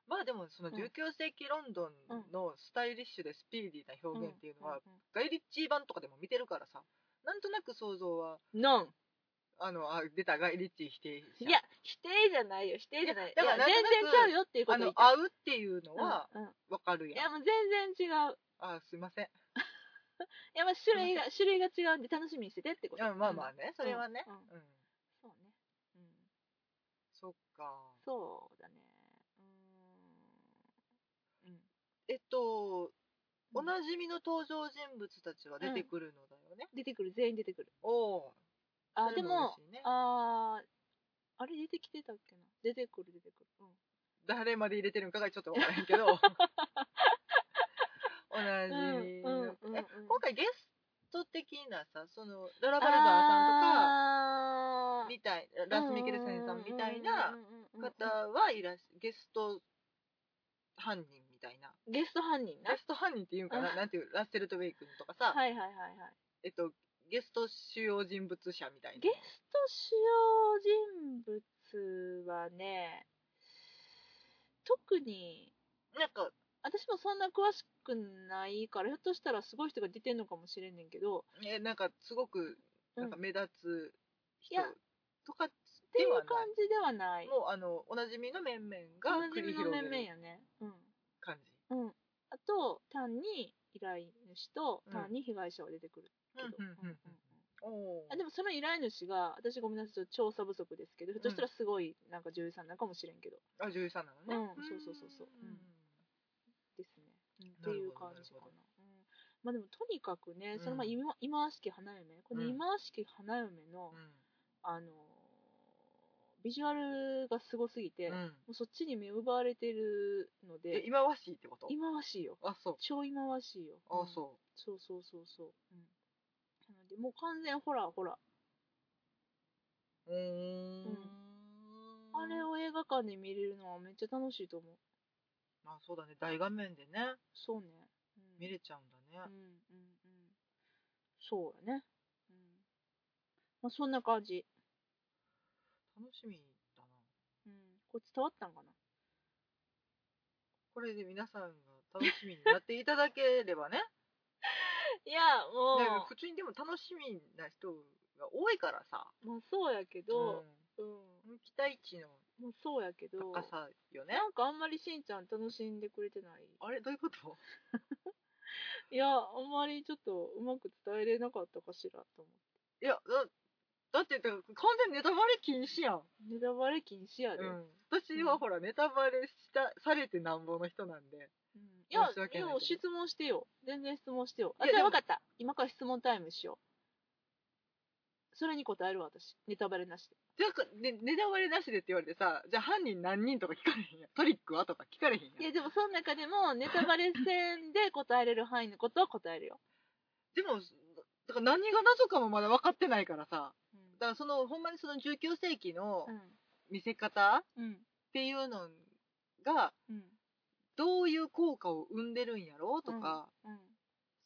まあでもそのうん。19世紀ロンドンのスタイリッシュでスピーディーな表現っていうのは、ん。ガイリッチー版とかでも見てるからさなんとなく想像はうんノンあのあ出たガイリッチー否定者。いや、否定じゃないよ、否定じゃない。だから全然ちゃうよっていうこあのと言いたい。合うっていうのはうんうん。わかるいや、やん、もう全然違う。あすいません。い や、まあ種類が、種類が違うんで楽しみにしててってこと。いやまあまあね、それはねうんうん、そうね。うん。そっかそうだね。うーん。うん。えっとうんおなじみの登場人物たちは出てくるのだよね、出てくる、全員出てくる。おおあ、でも、ねあー、あれ出てきてたっけな。出てくる、出てくる。うん。誰まで入れてるのかがちょっとわからへんけど おなじ。みの、うんうんうんうん。え今回ゲスト的なさそのララバルバーさんとかみたいラス・ミケルセンさんみたいな方はいらっしゲスト犯人みたいな。ゲスト犯人な？ゲ。スト犯人っていうんかなあなんていうラッセル・トウェイ君とかさ、はいはいはいはい。えっとゲスト主要人物者みたいな。ゲスト主要人物はね、特に、なんか私もそんな詳しくないから、ひょっとしたらすごい人が出てんのかもしれんねんけど、えなんかすごくうんなんか目立つ人いやとかっっていう感じではない。もうあのおなじみの面々が同じ繰りみの面々るやね。うん。感じ。うん。あと、単に依頼主とうん単に被害者は出てくるけど。うんうんうんうんおあでもその依頼主が、私ごめんなさい、ちょっと調査不足ですけど、ひょっとしたらすごいなんか女優さんなのかもしれんけど、あ女優さんなのね。うんそうそうそうそう。うんっていう感じかな。なうん、まあでもとにかくね、うんそのまあ今今しき花嫁、このうん今しき花嫁の、うんあのービジュアルがすごすぎて、もうんうそっちに目を奪われてるのえで、今わしいってこと？今はしいよ。あそう。超今はしいよ。あうんそそうそうそうそう。うん。なので、もう完全ホラーホラー。う。うーんうんあれを映画館で見れるのはめっちゃ楽しいと思う。まあそうだね大画面でねそうね。うん、見れちゃうんだね。うんうんうん。そうやね。うん。まあそんな感じ。楽しみだな。うん。これ伝わったんかな？これで皆さんが楽しみになっていただければね。いや、もね普通にでも楽しみな人が多いからさ。う、まあそうやけど、うん。うん、期待値のもうそうやけど、高さよね。なんかあんまりしんちゃん楽しんでくれてない。あれ？どういうこと？いや、あんまりちょっとうまく伝えれなかったかしらと思いやだだって完全にネタバレ禁止やん。う。ネタバレ禁止やで。うん、私はほら、ネタバレしたされてなんぼの人なんでうんいやでも質問してよ。全然質問してよ。あ、じゃあ分かった。今から質問タイムしよう。それに答えるわ、私。ネタバレなしで。なんか、ね、ネタバレなしでって言われてさじゃあ犯人何人とか聞かれへんやんトリックはとか聞かれへんやんいや、でもその中でも、ネタバレ戦で答えれる範囲のことは答えるよ。でもだから何が謎かもまだ分かってないからさうんだからそのほんまにその19世紀のうん。見せ方っうん。ていうのがうん。どういう効果を生んでるんやろうとか、うん。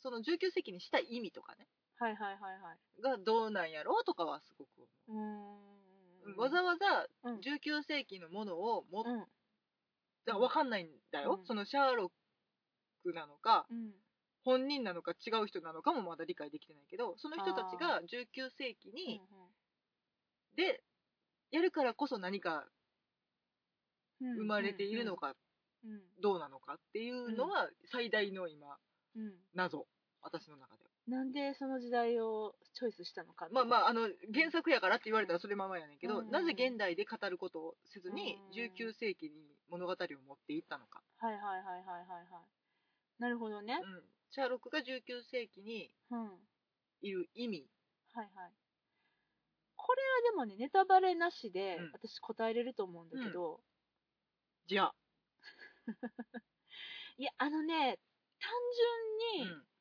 その19世紀にした意味とかねはいはいはいはい。がどうなんやろうとかはすごく思うーん。う、わざわざうん19世紀のものをもっうん。だから分かんないんだよ、うんそのシャーロックなのかうん。本人なのか違う人なのかもまだ理解できてないけどその人たちが19世紀にでやるからこそ何かうん生まれているの。かうん。どうなのかっていうのは最大の今うん。謎私の中でなんでその時代をチョイスしたのかまあまあああの原作やからって言われたらそれままやねんけど、うん。なぜ現代で語ることをせずにうん。19世紀に物語を持っていったのか、はいはいはいはいはいはい。なるほどね。うん、シャーロックが19世紀にうん。いる意味。はいはい。これはでもねネタバレなしでうん。私答えれると思うんだけど、じゃあ、いやあのね単純に、うん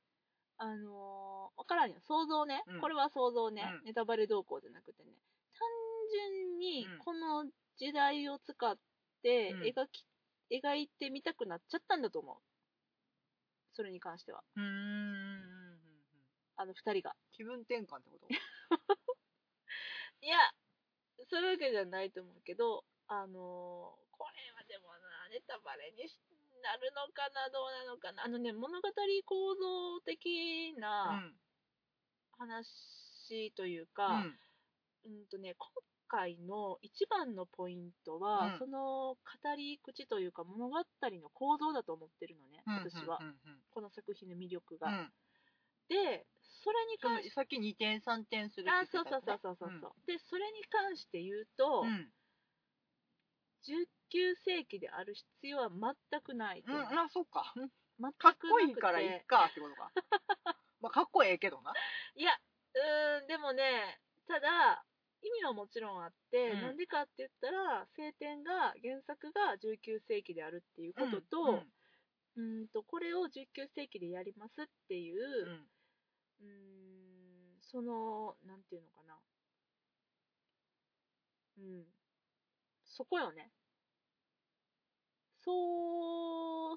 あのー、わからんよ。想像ね、うん。これは想像ね、うん。ネタバレ動向じゃなくてね。単純にうん。この時代を使ってうん。描き、描いてみたくなっちゃったんだと思う。それに関しては。うーん。あの2人が。気分転換ってこと？いやそういうわけじゃないと思うけどあのーこれはでもなネタバレにしなるのかなどうなのかな。あのね物語構造的うなん話というか、うん。うんとね、今回の一番のポイントは、うん。その語り口というか物語の構造だと思ってるのね、うん私は、うんうんこの作品の魅力が。うん。で、それに関して、さっき2点3点するってあ、そうそう言ってたそうそう。やつねそう、で、それに関して言うと、うん19世紀である必要は全くないと。うん、あそっか。全くかっこいいからいっかってことか。まあかっこええけどな。いや、うーん、でもね、ただ、意味はもちろんあって、うん。なんでかって言ったら、晴天が、原作が19世紀であるっていうことと、うんうーんとこれを19世紀でやりますっていう、うん。うーんそのなんていうのかな。うん。そこよねそう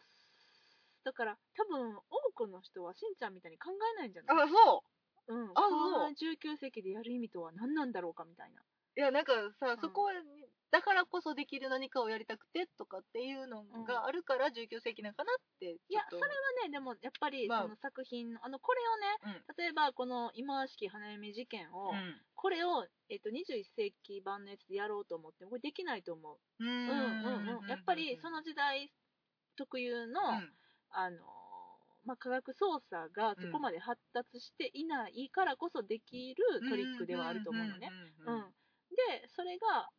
だから多分多くの人はしんちゃんみたいに考えないんじゃない？あそう。うん、あそう。19世紀でやる意味とは何なんだろうかみたいな。いやなんかさ、ん。そこにだからこそできる何かをやりたくてとかっていうのがあるから19世紀なんかなっていや、それはね、でもやっぱりまあ。その作品の、あの、これをね、例えばこの今式花嫁事件を、うん。これを、えっと、21世紀版のやつでやろうと思っても、これできないと思う。うん。うんうんうん。やっぱりその時代特有の、うん。あの、まあ、科学操作がそこまで発達していないからこそできるトリックではあると思うのね。うん。うん、でそれが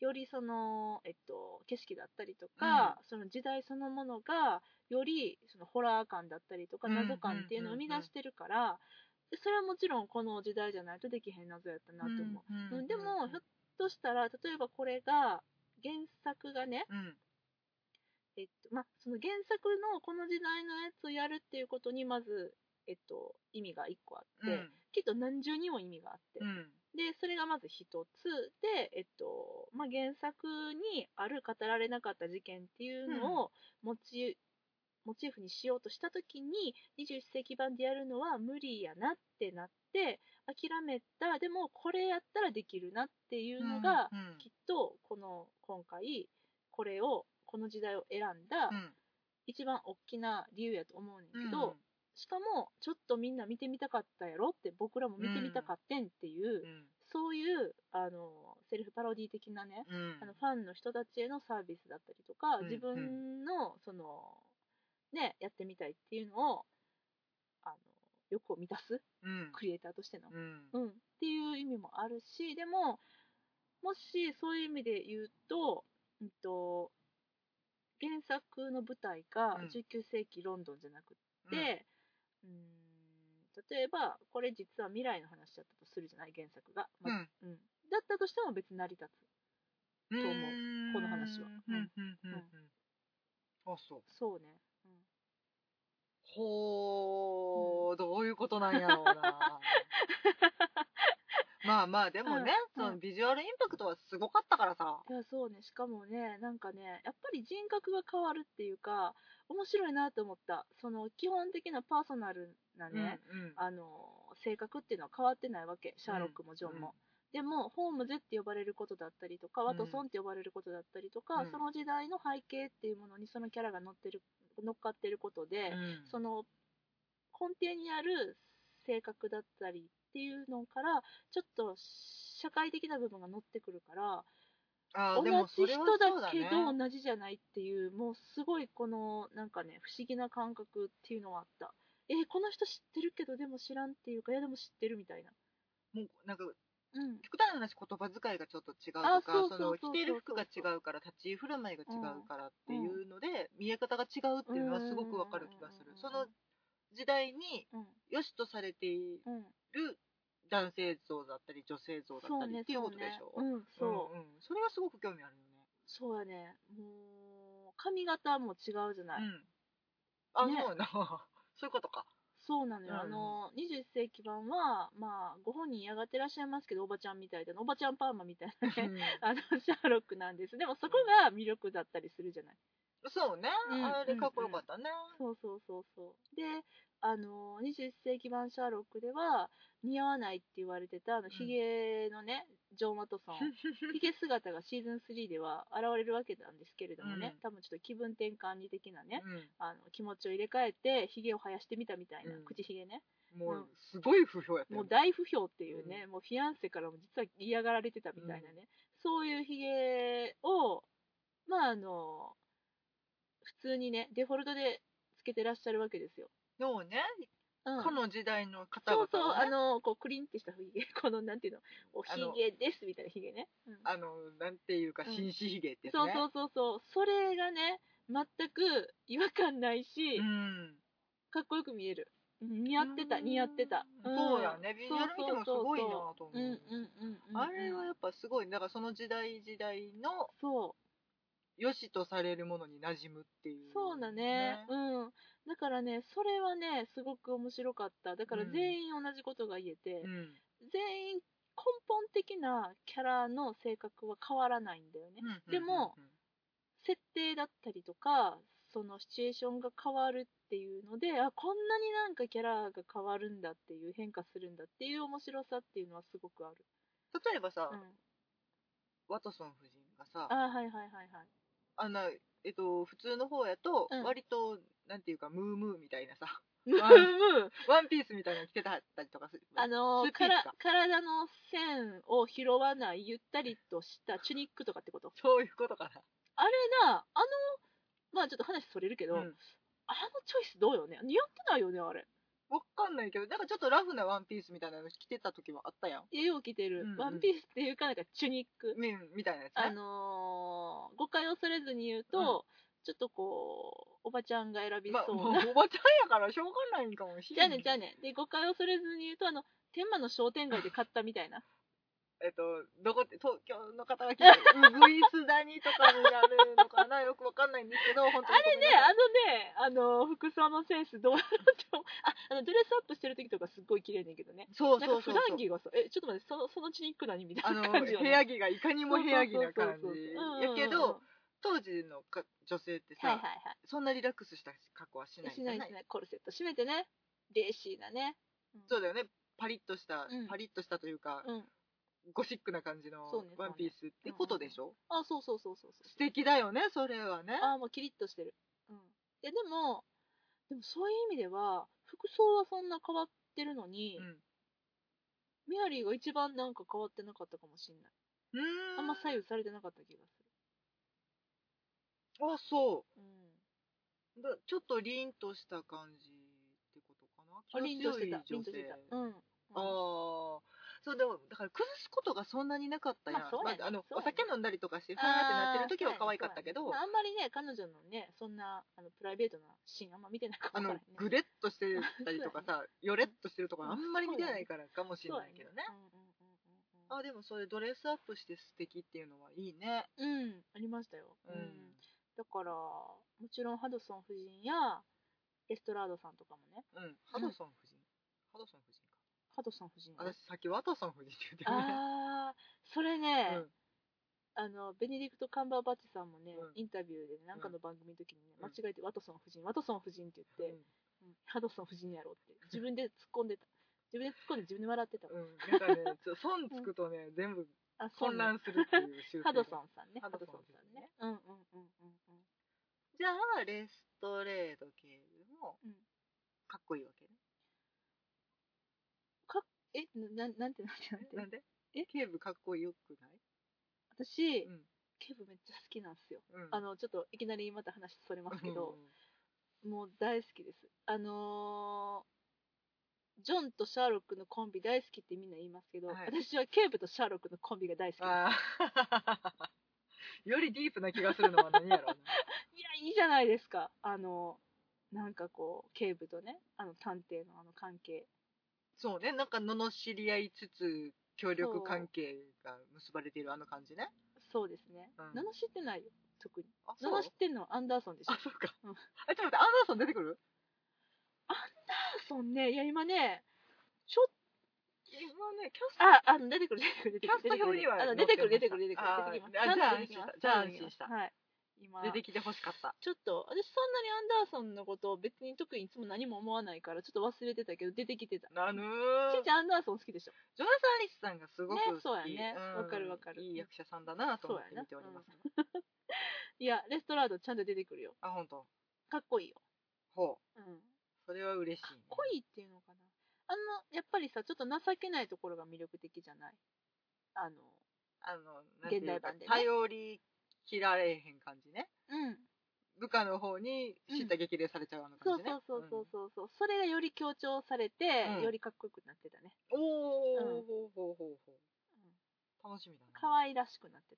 よりその、えっと、景色だったりとか、その時代そのものがよりそのホラー感だったりとかうん。謎感っていうのを生み出してるから、でそれはもちろんこの時代じゃないとできへん謎やったなと思う、うんでもひょっとしたら例えばこれが原作がね、うん。えっとまあ、その原作のこの時代のやつをやるっていうことにまず、えっと、意味が1個あって、うん。きっと何重にも意味があって、うんでそれがまず一つ。で、えっとまあ、原作にある語られなかった事件っていうのをモチ,、モチーフにしようとした時に21世紀版でやるのは無理やなってなって諦めた。でもこれやったらできるなっていうのが、うんきっとこの今回これをこの時代を選んだうん。一番大きな理由やと思うねんけど、うんしかもちょっとみんな見てみたかったやろって僕らも見てみたかってんっていう、そういうあのセルフパロディ的なね、うん。あのファンの人たちへのサービスだったりとか、うん自分のそのねやってみたいっていうのをあの欲を満たすうん。クリエイターとしての、うん。うん、っていう意味もあるしでももしそういう意味で言うと,、うん、と原作の舞台がうん。19世紀ロンドンじゃなくて、うーん。例えばこれ実は未来の話だったとするじゃない？原作が、まあうん。うん。だったとしても別に成り立つうんと思う。この話は。うん。うんうんうんあそう。そうね、うん。ほー、どういうことなんやろうな まあまあでもね、うんそのビジュアルインパクトはすごかったからさ。いやそうね。しかもねなんかねやっぱり人格が変わるっていうか面白いなと思った。その基本的なパーソナルなね、うんあの性格っていうのは変わってないわけ。シャーロックもジョンも、でもホームズって呼ばれることだったりとか、ワトソンって呼ばれることだったりとか、うん。その時代の背景っていうものにそのキャラが乗ってる乗っかってることで、うん。その根底にある性格だったりっていうのからちょっと社会的な部分が乗ってくるから同じ人だけどね同じじゃないっていうもうすごいこのなんかね不思議な感覚っていうのはあった。えーこの人知ってるけどでも知らんっていうかいやでも知ってるみたいな。もうなんかうん。極端な話言葉遣いがちょっと違うとか着てる服が違うから立ち居振る舞いが違うからっていうので、見え方が違うっていうのはすごくわかる気がする。うん。その時代にうん。良しとされていうん。る男性像だったり女性像だったりっていうことでしょ？そうね。そう,、んうん、それがすごく興味あるよね。そうやね。もう髪型も違うじゃない、うん。あ、ね。そうやな そういうことか。そうなのよ、うん。あの21世紀版はまあご本人嫌がってらっしゃいますけどおばちゃんみたいでおばちゃんパーマみたいなねあのシャーロックなんです。でもそこが魅力だったりするじゃない。そうね、うん。あれかっこよかったね、そうそうそうそう。であの21世紀版シャーロックでは似合わないって言われてたあのヒゲのね、ジョン・ワトソン。ヒゲ姿がシーズン3では現れるわけなんですけれどもね、うん。多分ちょっと気分転換に的なね、うん。あの気持ちを入れ替えてヒゲを生やしてみたみたいな、うん。口ひげね。もううん。すごい不評やったよもう大不評っていうね、もうフィアンセからも実は嫌がられてたみたいなね、そういうヒゲをまああの普通にねデフォルトでつけてらっしゃるわけですよ、そうね、うん、この時代の方々そうそう、あのこうクリンってしたヒゲ このなんていうの？おヒあのゲですみたいなヒゲね、うん。あのなんていうかうん。紳士ひげってやつね、そうそうそうそう。それがね全く違和感ないし、うん。かっこよく見える。うん似合ってたうん。似合ってた、そうやね。ビジュアル見てもすごいなと思う。うんうんうんうんあれはやっぱすごい。だからその時代時代のそう良しとされるものに馴染むっていうそうだね。うん。だからねそれはねすごく面白かった。だからうん。全員同じことが言えて、うん。全員根本的なキャラの性格は変わらないんだよね、うん。でも設定だったりとかそのシチュエーションが変わるっていうのであこんなになんかキャラが変わるんだっていう変化するんだっていう面白さっていうのはすごくある、例えばさ、うん、ワトソン夫人がさあはいはいはいはいあんなえっと普通の方やとうん。割と、なんていうかムームーみたいなさ。ムーあムー。ワンピースみたいなの着てたったりとかする。あのーーピースか。体の線を拾わないゆったりとしたチュニックとかってこと？そういうことかあれなあのまあちょっと話それるけど、な、うん、あのチョイスどうよね？似合ってないよねあれわかんないけどなんかちょっとラフなワンピースみたいなの着てた時もあったやん。えよう着てる、うんうん。ワンピースっていうかなんかチュニック、みみたいなやつねあのー誤解を恐れずに言うと、ちょっとこうおばちゃんが選びまあ、そうな、おばちゃんやからしょうがないんかもしじゃあねじゃあねで誤解を恐れずに言うとあの天満の商店街で買ったみたいなえっと、どこって、東京の方が聞いてる、うぐいす谷とかになるのかな、よくわかんないんですけど、本当にあれね、あのね、あの、服装のセンスどうやろうって思う？あ、あの、ドレスアップしてる時とかすっごい綺麗ねんけどね。そうそうそうそう。段着がさ、え、ちょっと待って、その、そのチニック何みたいな感じよ、ね。部屋着がいかにも部屋着な感じ。やけど、当時のか女性ってさ、はいはいはい。そんなリラックスした格好はしないしないしない。コルセット締めてね。レーシーなね。そうだよね。パリッとした、うんパリッとしたというか、うん。ゴシックな感じのワンピースってことでしょ、あ、そうそうそうそうそう。素敵だよね、それはね。あ、もうキリッとしてる。うん。いや、でも、でもそういう意味では、服装はそんな変わってるのに、うん。メアリーが一番なんか変わってなかったかもしんない。うーんあんま左右されてなかった気がすあ、そう。る。うん。だちょっと凛とした感じってことかな？あ、凛としてた。気の強い女性凛としてた。うん。ああそうでもだから崩すことがそんなになかったやん、まあそうやね。あのそうやね。お酒飲んだりとかしてファーってなってる時は可愛かったけど。まあ、あんまりね、彼女のね、そんなあのプライベートなシーンあんま見てないからへんね。グレッとしてたりとかさ よれっとしてるとこうんあんまり見てないからかもしれないけどね。そうやうんうんうんうん。あでもそれドレスアップして素敵っていうのはいいね。うん。うん、ありましたよ。うん。だから、もちろんハドソン夫人やエストラードさんとかもね、うん。ハドソン夫人、ハドソン夫人かハドソン夫人。私さっきワトソン夫人って言ってるねあー、それね、うんあの、ベネディクト・カンバーバッチさんもね、うんインタビューで、ね、なんかの番組の時にね、うん間違えてワトソン夫人、ワトソン夫人って言って、うんうんハドソン夫人やろって、自分で突っ込んでた。自分で突っ込んで自分で笑ってたわ。うん、なんかね、ちょ損つくとね、全部あ、そう混ね乱するっていう習性ハドソンさんね。ハドソンハさんね。うんうんうんうんうん。じゃあ、レストレード系でもうん、かっこいいわけね。え、ななんてなんてなんて？なんで？え？警部かっこよくない？私、うん。ケブめっちゃ好きなんですよ。うん。あの、ちょっといきなりまた話それますけど、もう大好きです。あのージョンとシャーロックのコンビ大好きってみんな言いますけど、はい私はケーブとシャーロックのコンビが大好きです。よりディープな気がするのは何やろうな。いや、いいじゃないですか。あの、なんかこう、警部とね、あの探偵のあの関係。そうね、なんか罵り合いつつ、協力関係が結ばれているあの感じね。そうですね。うん名の知ってないよ、特に。あ、名の知ってんのはアンダーソンでしょ。あ、そうか。うんあ、ちょっと待って、アンダーソン出てくる？アンダーソンね、いや、今ね、ちょっ今ね、キャスと、あ、あの、出てくる、出てくる、出てキャスト表にはあの出てくる、出てくる、出てくる。出てきます。じゃあ安心したじゃあ安心したはい。今、出てきてほしかった。ちょっと、私そんなにアンダーソンのことを別に特にいつも何も思わないから、ちょっと忘れてたけど、出てきてた。あのーちゃんアンダーソン好きでしょジョナサン・リスさんがすごく好き。ねそうやねんわかるわかるいい役者さんだなと思って見ております。いや、レストラードちゃんと出てくるよ。あ、本当。かっこいいよ。ほう。うん。それは嬉しい、ね。濃いっていうのかな。あの、やっぱりさ、ちょっと情けないところが魅力的じゃない？あの、あの、現代版でね頼り切られへん感じね。うん。部下の方に叱咤激励されちゃうあのそう感じね。そうそうそうそうそう、それがより強調されて、うんよりかっこよくなってたね。うん。おー、うんほうほうほうほう。うん、楽しみだな。可愛らしくなって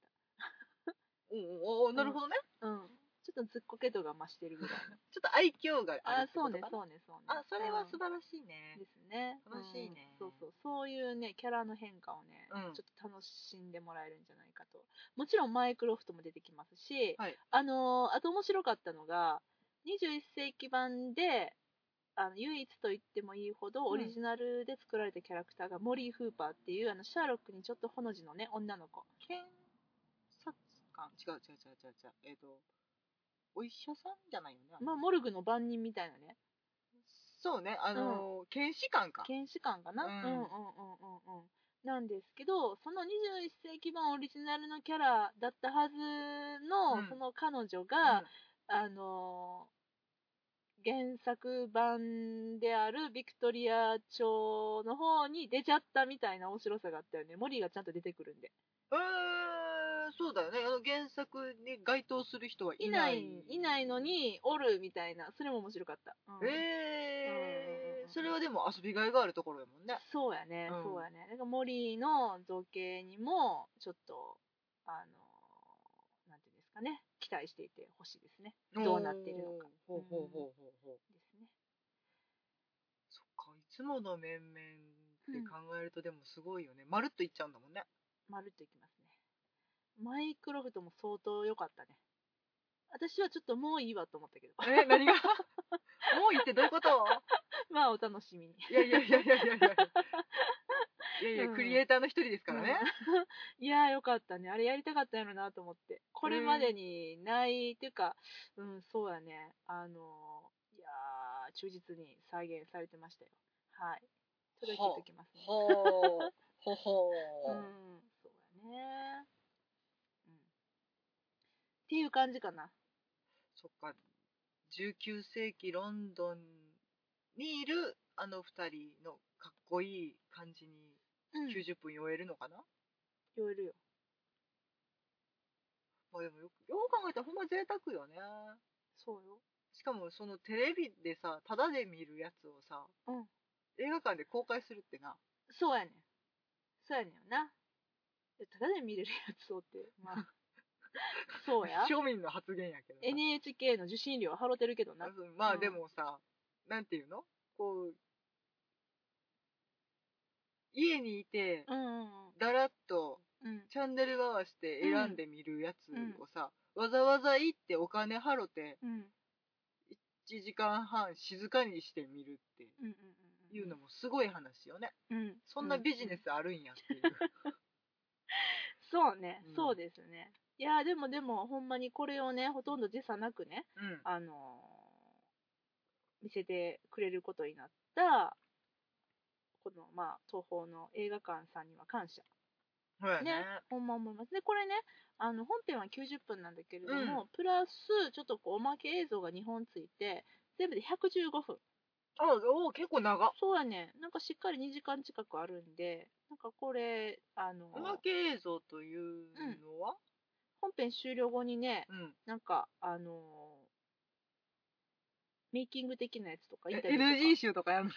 おーおーなるほどね。た。うん。ちょっとずっこけ度が増してるぐらいの。ちょっと愛嬌があるあって、ことそうねそうね、そうね。あ、それは素うん晴らしいね。ですね。楽しいねうんそうそう。そういうね、キャラの変化をね、うんちょっと楽しんでもらえるんじゃないかと。もちろんマイクロフトも出てきますし、はいあのーあと面白かったのが、21世紀版で、あの唯一と言ってもいいほどんオリジナルで作られたキャラクターがモリー・フーパーっていうあのシャーロックにちょっとほの字のね女の子検察官？違う違う違う違う違う。えっ、と、お医者さんじゃないよね。まあモルグの番人みたいなね。そうね、あのー検視官か。検視官かな、ううんん、うんうんうんうん。なんですけどその21世紀版オリジナルのキャラだったはずの、うん。その彼女が、あのー原作版であるビクトリア朝の方に出ちゃったみたいな面白さがあったよね。モリーがちゃんと出てくるんで。うー、そうだよね。あの原作に該当する人はいいな。ないいいないのにおるみたいなそれも面白かった、うんえーうんそれはでも遊びがいがあるところやもんね。そうやね、うんそうやね。だから森の造形にも、ちょっと、あの、なんていうんですかね、期待していてほしいですね。どうなってるのか。ほうほうほうほうほう。ですね。そっか、いつもの面々って考えるとでもすごいよね。まるっといっちゃうんだもんね。まるっといきますね。マイクロフトも相当良かったね。私はちょっともういいわと思ったけど。え、何が？もういいってどういうこと？まあ、お楽しみに。いやいやいやいやいやいや。いやいや、うんクリエイターの一人ですからね。うん。いやーよかったね。あれやりたかったんやろなと思って。これまでにない、っていうか、うん、そうやね。あのーいやー忠実に再現されてましたよ。はい。届けておきますね。ほう。ほほうう。ん、そうやね。うん。っていう感じかな。そっか。19世紀ロンドンにいるあの二人のかっこいい感じにうん。90分酔えるのかな、酔えるよ。まあでもよくよく考えたらほんま贅沢よね。そうよ。しかもそのテレビでさ、タダで見るやつをさ、うん。映画館で公開するってな。そうやねん。そうやねんよな。でただで見れるやつをって、まあ、そうや。庶民の発言やけどさ。NHK の受信料払ってるけどな。うんまあうんでもさ、なんていうの？こう、家にいて、だらっと。チャンネル回して選んでみるやつをさ、わざわざ行ってお金払ってうん。1時間半静かにしてみるって。いうのもすごい話よね。うん。そんなビジネスあるんやっていう。そうね、うんそうですね。いや、でもでも、ほんまにこれをね、ほとんど時差なくね、うん。あのー見せてくれることになった、この、まあ、東宝の映画館さんには感謝。ね。ね、ほんま思います。で、これね、あの、本編は90分なんだけれども、プラス、ちょっとこう、おまけ映像が2本ついて、全部で115分。あ、おお結構長。そうやね、なんかしっかり2時間近くあるんで、なんかこれ、あのおまけ映像というのは？本編終了後にね、うん。なんか、あのメイキング的なやつとかえインタビューとか。NG 集とかやんの？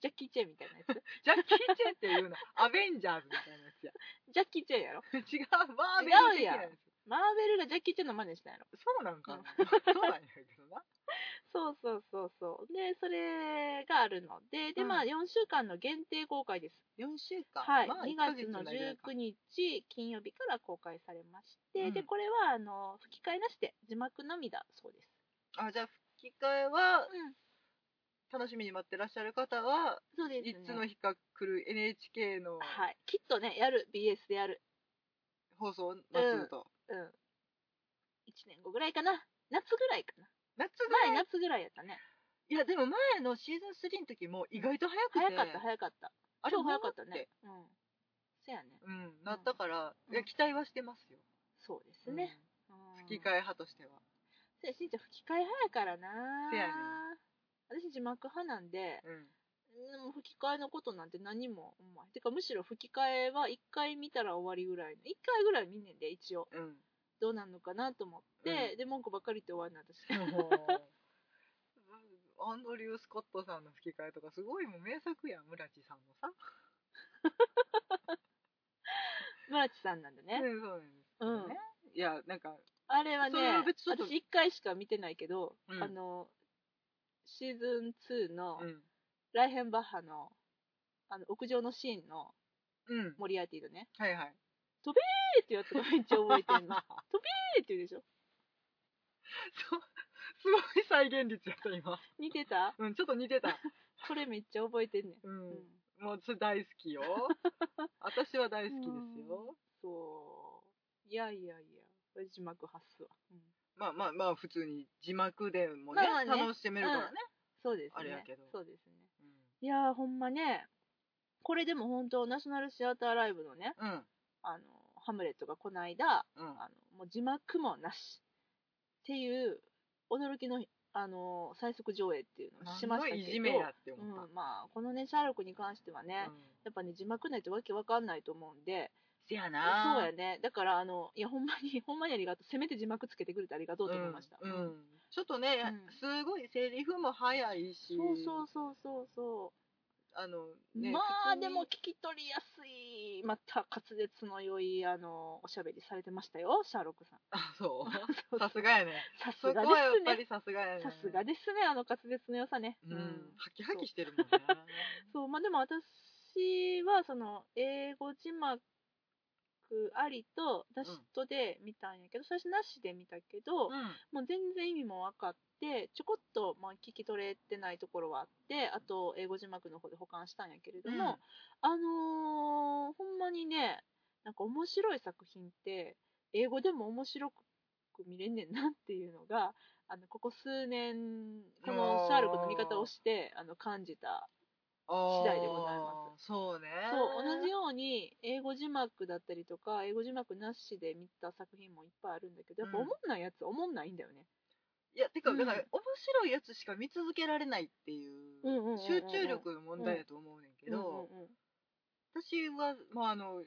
ジャッキー・チェンみたいなやつ？ジャッキー・チェンっていうの。アベンジャーズみたいなやつや。ジャッキー・チェンやろ？違うマーベル的なや違うマーベルがジャッキー・チェンの真似したんやろ。つそうなんかな、そうなんやけどなそうそうそうそう。でそれがあるので。で、うん。まあ4週間の限定公開です。4週間？はい、まあ、2 1ヶ月の月ないぐらいか19日金曜日から公開されまして、うん。でこれはあの吹き替えなしで字幕のみだそうです、あじゃあ吹き替えはうん、楽しみに待ってらっしゃる方は、そうですね。いつの日か来る NHK のはい。きっとねやる BS でやる。放送夏と、うん。1年後ぐらいかな。夏ぐらいかな夏ぐらい前夏ぐらいやったね。いやでも前のシーズン3の時も意外と早くて。早かった早かった。あれ超早かったね。うん。せやね。うんなったから、うん。いや期待はしてますよ、そうですね、うん。うん。吹き替え派としては。せやしんちゃん吹き替え派やからな。せやね私字幕派なんでうん。でも吹き替えのことなんて何も思わへん。てかむしろ吹き替えは1回見たら終わりぐらいの。1回ぐらい見んねんで一応。うんどうなんのかなと思って、うん。で文句ばっかり言って終わりなん。私アンドリュー・スコットさんの吹き替えとかすごいもう名作やん村地さんのさ、村地さんなんだね、うん、そうなんですけどね、いやなんかあれはね私1回しか見てないけど、うん。あのシーズン2のうん。ライヘンバッハのあの屋上のシーンのうん。モリアーティのね。はいはい「えー!」ってやつがめっちゃ覚えてんの「えー!」って言うでしょ そうすごい再現率やった今。似てた？うんちょっと似てた。これめっちゃ覚えてんねん、うん、うん。もうそれ大好きよ。私は大好きですよ。そう。いやいやいや。これ字幕発すわ、うん。まあまあまあ普通に字幕でもね,、まあまあね。楽しめるから。ね、そうですね。あれやけど。そうですね。うんいやーほんまね。これでも本当ナショナルシアターライブのねうん。あのハムレットがこの間うん。あのもう字幕もなしっていう驚きのあの最速上映っていうのをしましたけどいじめやって思った、うん、まあこのねシャーロックに関してはね、うん。やっぱね字幕ないとわけわかんないと思うんで。せやそうなやね。だからあのいやほんまに ほんまにありがとう。せめて字幕つけてくれてありがとうと思いました、うん。うん。ちょっとね、うん。すごいセリフも早いし。そうそうそうそうそあのう、ねまあでも聞き取りやすいまた滑舌の良いあのおしゃべりされてましたよシャーロックさん。あ そう。さすがやね。さすそこがですね。はやっぱりさすがやね。さすがですねあの滑舌の良さね。うん、ハキハキしてるもんね。そう。まあでも私はその英語字幕ありとなしとで見たんやけど、最初なしで見たけど、うん。もう全然意味も分かってちょこっとまあ聞き取れてないところはあってあと英語字幕の方で保管したんやけれども、うん。あのーほんまにねなんか面白い作品って英語でも面白く見れんねんなっていうのがあのここ数年このシャーロックの見方をしてあの感じた次第でございます。そうね。そう同じように英語字幕だったりとか英語字幕なしで見た作品もいっぱいあるんだけどやっぱうん思んないやつは思んないんだよね、いやてかうん。だから面白いやつしか見続けられないっていう集中力の問題だと思うねんけど、私はまああのうん。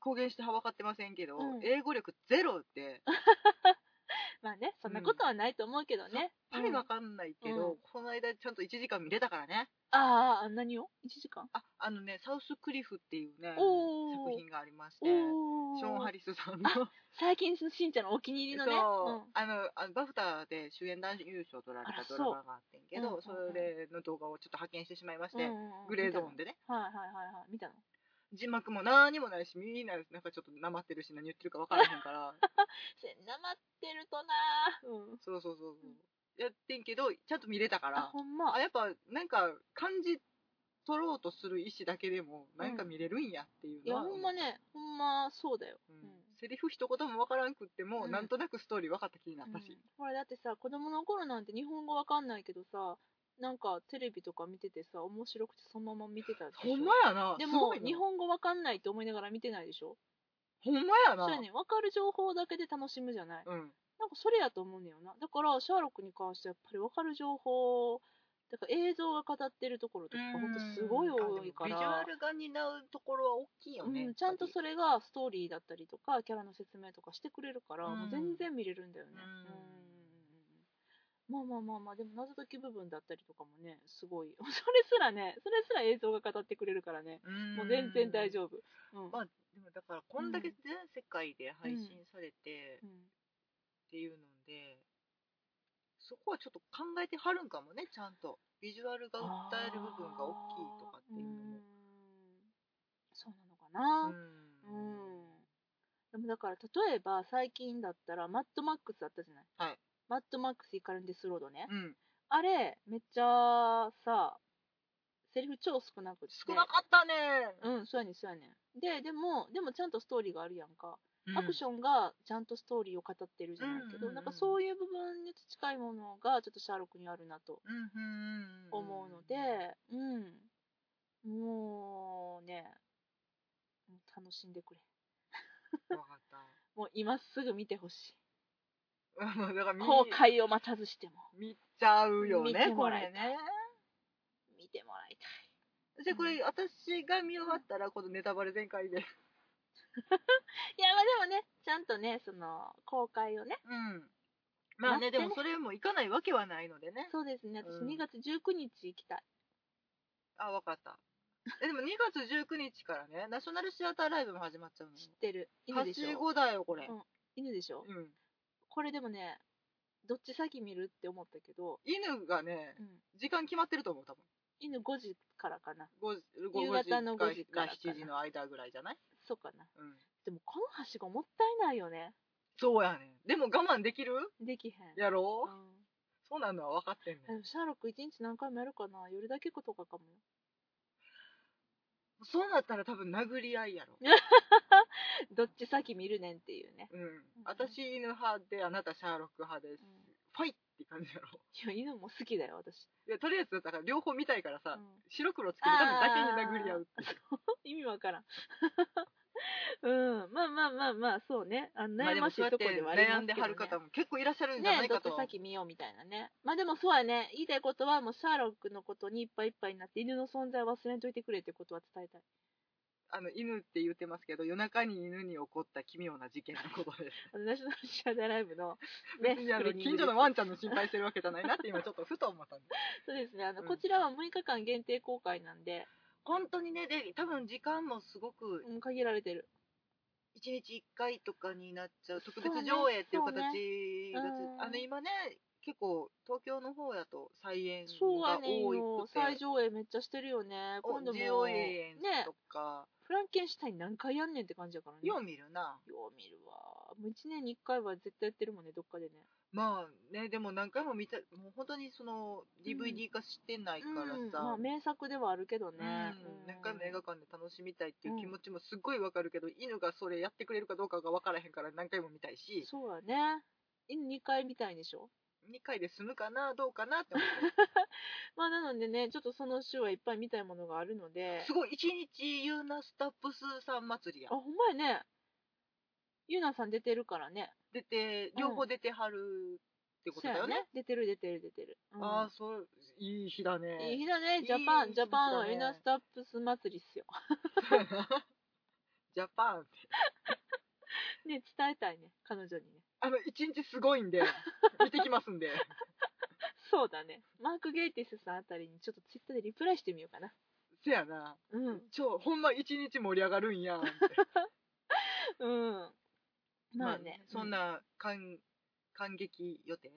公言しては分かってませんけど、うん。英語力ゼロって まあねそんなことはないと思うけどね、さっぱりうん分かんないけど、うん。この間ちゃんと1時間見れたからね。ああ何を？1時間？ああのねサウスクリフっていうねおー。作品がありましておショーン・ハリスさんの。あ最近のしんちゃんのお気に入りのね。そう、あのあのバフターで主演男優賞を取られたドラマがあってんけどそううんうんうん。れの動画をちょっと派遣してしまいましうんて、うんうんうん。グレーゾーンでね。はいはいはいはい。見たの？字幕も何もないしみんななんかちょっとなまってるし何言ってるか分からへんから。せなまってるとな。うん。そうそうそうそう。やってんけどちゃんと見れたかあらほんま。あやっぱなんか感じ取ろうとする意思だけでもなんか見れるんやっていういやのは、ほんまね。ほんまそうだよ、うん。うん。セリフ一言も分からんくっても、うん。なんとなくストーリー分かった気になったし、うん。ほらだってさ子供の頃なんて日本語わかんないけどさなんかテレビとか見ててさ面白くてそのまま見てたでしょ？ほんまやな。ですも日本語わかんないって思いながら見てないでしょ？ほんまやな。そうやねわかる情報だけで楽しむじゃない、うん。なんかそれやと思うねよな。だからシャーロックに関してはやっぱりわかる情報だから映像が語ってるところとかほんとすごい多いから。ビジュアルが担うところは大きいよね、うん、ちゃんとそれがストーリーだったりとかキャラの説明とかしてくれるから、うん。もう全然見れるんだよね、うん。うんまあまあまあまあ、でも謎解き部分だったりとかもね、すごい。それすらね、それすら映像が語ってくれるからね、もう全然大夫。丈夫。うん。まあ、でもだから、こんだけ全世界で配信されてうんっていうので、そこはちょっと考えてはるんかもね、ちゃんと。ビジュアルが訴える部分が大きいとかっていうのも。あーんそうなのかな。うんうん。でもだから、例えば最近だったら、マッドマックスあったじゃない。はい。マッドマックス怒りのデス・ロードね。うん。あれ、めっちゃさ、セリフ超少なくって。少なかったね。うん、そうやねんそうやねん。で、でも、でもちゃんとストーリーがあるやんか。アクション。がちゃんとストーリーを語ってるじゃないけど、うんうんうんなんかそういう部分に近いものがちょっとシャーロックにあるなとうんうんうん思うので、うん。もうね、楽しんでくれ。わかった。もう今すぐ見てほしい。公開を待たずしても見ちゃうよ見ね、こてもらいたいれね。見てもらいたい。じゃあこれ、私が見終わったら、このネタバレ全開で。いや、まあでもね、ちゃんとね、その、公開をね、うん。まあね、ねでもそれも行かないわけはないのでね。そうですね、私うん2月19日行きたい。あ、わかった。え、でも2月19日からね、ナショナルシアターライブも始まっちゃうの？よ。知ってる。犬はでしょ？しごだよ、これ。うん犬でしょ？うん。これでもね、どっち先見るって思ったけど、犬がねう、ん、時間決まってると思う、多分。犬5時からかな。5夕方の5時からかな7時の間ぐらいじゃない？そうかな。うん。でもこのはしごもったいないよね。そうやねん。でも我慢できる？できへん。やろう、うんそうなのは分かってんねん。でもシャーロック1日何回もやるかな夜だけとかかもよ。そうなったら多分殴り合いやろ。どっち先見るねんっていうね。うん。私犬派で、あなたシャーロック派です。うんファイって感じやろ。いや、犬も好きだよ、私。いや、とりあえずだから両方見たいからさ、うん白黒つけるためだけに殴り合うっていう。意味わからん。うん、まあまあまあまあ、そうね。あ悩ましいとこではありますけど、ね。悩んではる方も結構いらっしゃるんじゃなねいかと。どっち先見ようみたいなね。まあでもそうやね。言いたいことは、もうシャーロックのことにいっぱいいっぱいになって、犬の存在を忘れんといてくれってことは伝えたい。あの、犬って言ってますけど、夜中に犬に起こった奇妙な事件のことです。あのナショナルシアターライブの、ね、別にあの近所のワンちゃんの心配してるわけじゃないなって今ちょっとふと思ったんで。そうですね。あの、うんこちらは6日間限定公開なんで、本当にね、で、多分時間もすごく、うん、限られてる。1日1回とかになっちゃう、特別上映っていう形がつ、うんあの、今ね、結構東京の方やと再演そうやがねんよ多。くて、再上映めっちゃしてるよね。お今度も。上映ねとか、フランケンシュタイン何回やんねんって感じやからね。よう見るな。よう見るわ。もう1年に1回は絶対やってるもんね、どっかでね。まあね、でも何回も見た、もう本当にその DVD 化してないからうんさ、まあ名作ではあるけどうんね。何回も映画館。館で楽しみたいっていう気持ちもすっごいわかるけど、犬がそれやってくれるかどうかが分からへんから何回も見たいし、そうやね。犬2回見たいんでしょ2回で済むかな、どうかなって思って。まあなのでね、ちょっとその週はいっぱい見たいものがあるので。すごい、1日ユーナ・スタッブスさん祭りやあ、。ほんまやね。ユーナさん出てるからね。出て、両方出てはるってことそうやだよね。出てる出てる出てる。うんああ、そう、いい日だね。いい日だね、いいジャパン、日ジャパンはだねユナ・スタッブス祭りっすよ。ジャパンって。ね、伝えたいね、彼女にね。あの、1日すごいんで、見てきますんで。そうだね。マーク・ゲイティスさんあたりにちょっとツイッターでリプライしてみようかな。せやな。うん。ちょ、ほんま1日盛り上がるんやんって。うん。まあね。そんな感感激予定、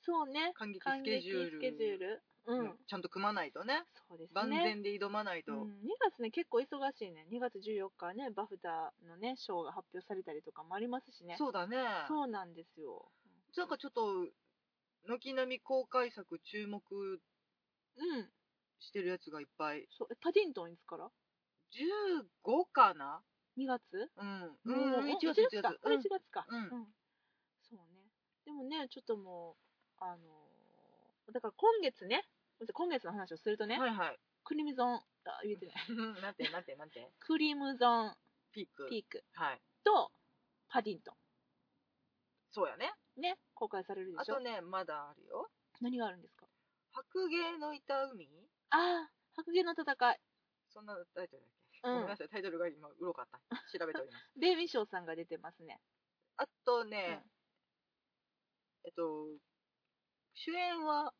そうね。感激感スケジュール激スケジュール。うん。ちゃんと組まないとねそうですね。万全で挑まないと、うん、2月ね、結構忙しいね。2月14日はね、バフタのね、賞が発表されたりとかもありますしね。そうだねそうなんですよ。なんかちょっと軒並み公開作注目うん。してるやつがいっぱいそうえパディントンいつから？15かな ?2 月？うんもうん1 1月月1か。月これ1月か。うんそうね。でもね、ちょっともう、あのーだから今月ね、今月の話をするとね、はいはい。クリムゾン、あ、言えてない。なんてなんてなんて。クリムゾンピーク。ピーク。はい。とパディントそうやね。ン。ね、公開されるでしょ。あと。ねまだあるよ。何があるんですか？白芸のいた海？ああ、白芸の戦い。そんなタイトルだっけ、うん。ごめんなさいタイトルが今うろかった。調べております。デイビー賞さんが出てますね。あとね、えっと主演は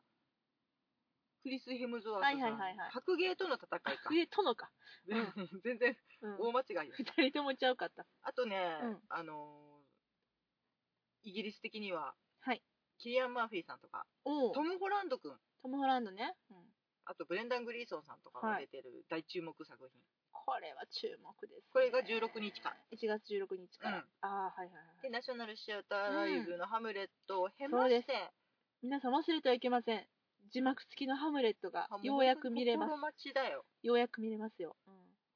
クリス・ヘムズワーはいトさん、はいはいはい白芸との戦いか上とのか。全然うん。大間違いよ二人ともちゃうかった。あとね、うんあのーイギリス的にははい。キリアン・マーフィーさんとかおお。トム・ホランド君トム・ホランドね。うん。あとブレンダン・グリーソンさんとかが出てる大注目作品、これは注目です、ね。これが16日から。1月16日から。うんああ、はいはいはい。でナショナルシアターライブのハムレットを経まして、皆さん忘れてはいけません。字幕付きのハムレットがようやく見れます心。待ちだよようやく見れますよ。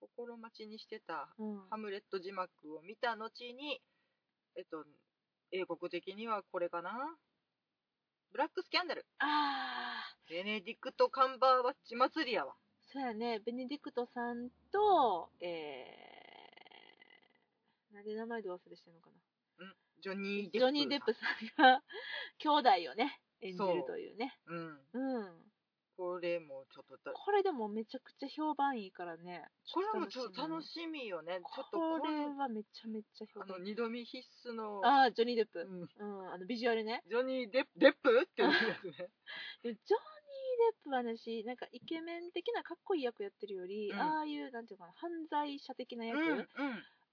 心待ちにしてたうん。うんハムレット字幕を見た後にえっと英国的にはこれかな？ブラックスキャンダルああ、ベネディクト・カンバーバッチ祭りやわそうやね。ベネディクトさんと、えー、なんで名前で忘れしてんのかな。ジョニー・デップジョニー・デップさんが 兄弟をね、演じるというね。うんうん。これもちょっとだこれでもめちゃくちゃ評判いいからね。これもちょっと楽しみよねちょっとここれれはめちゃめちゃ評あの判いい。二度見必須のああ、ジョニー・デップ。うんうん、あのビジュアルね。ジョニー・デップ？デップ？っていうやつね でジョニー・デップはねし、なんかイケメン的なかっこいい役やってるより、うんああいう、なんていうのかな、犯罪者的な役、うんうん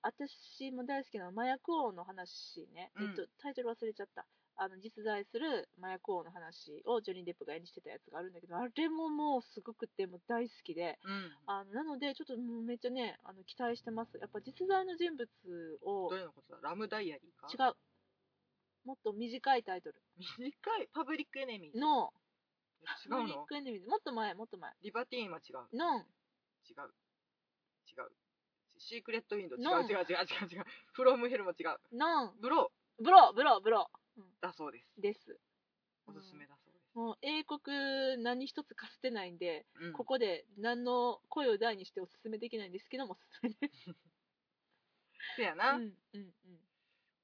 私も大好きな麻薬王の話ね、うんえっと、タイトル忘れちゃった。あの実在する麻薬王の話をジョニー・デップが演じてたやつがあるんだけど、あれももうすごくてもう大好きで、うん。あのなので、ちょっともうめっちゃね、あの期待してます。やっぱ実在の人物をどれのことだラムダイアリーか？違う、もっと短いタイトル。短いパブリックエネミー？ズの、違うパブリッのクエネミー。ズもっと前、もっと前、リバティーンは違う。ノン、違う。違う。シークレットウィンドウ。違う違う違う違う違う。フロムヘルも違う。ノン、ブロブロー、ブロー、ブローだそうですーです。おすすめだそうです、もう英国何一つかすってないんで、うんここで何の声を大にしておすすめできないんですけども、おすすめです。せやな、うんうんうん。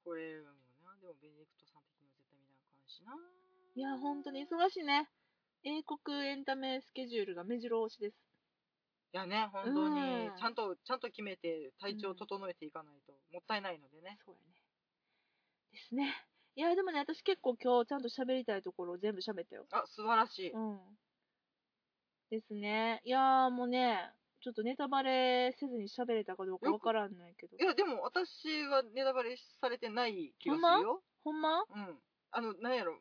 これもなでもベネディクトさん的には絶対見なあかんしないや、本当に忙しいね。英国エンタメスケジュールが目白押しです。いやね本当にうんちゃんとちゃんと決めて体調を整えていかないともったいないのでね、そうやね。ですね。いや、でもね、私結構今日ちゃんと喋りたいところを全部喋ったよ。あ素晴らしい、うん。ですね。いやーもうね、ちょっとネタバレせずに喋れたかどうかわからんないけどい。やでも私はネタバレされてない気がするよほんま？うんあのなんやろ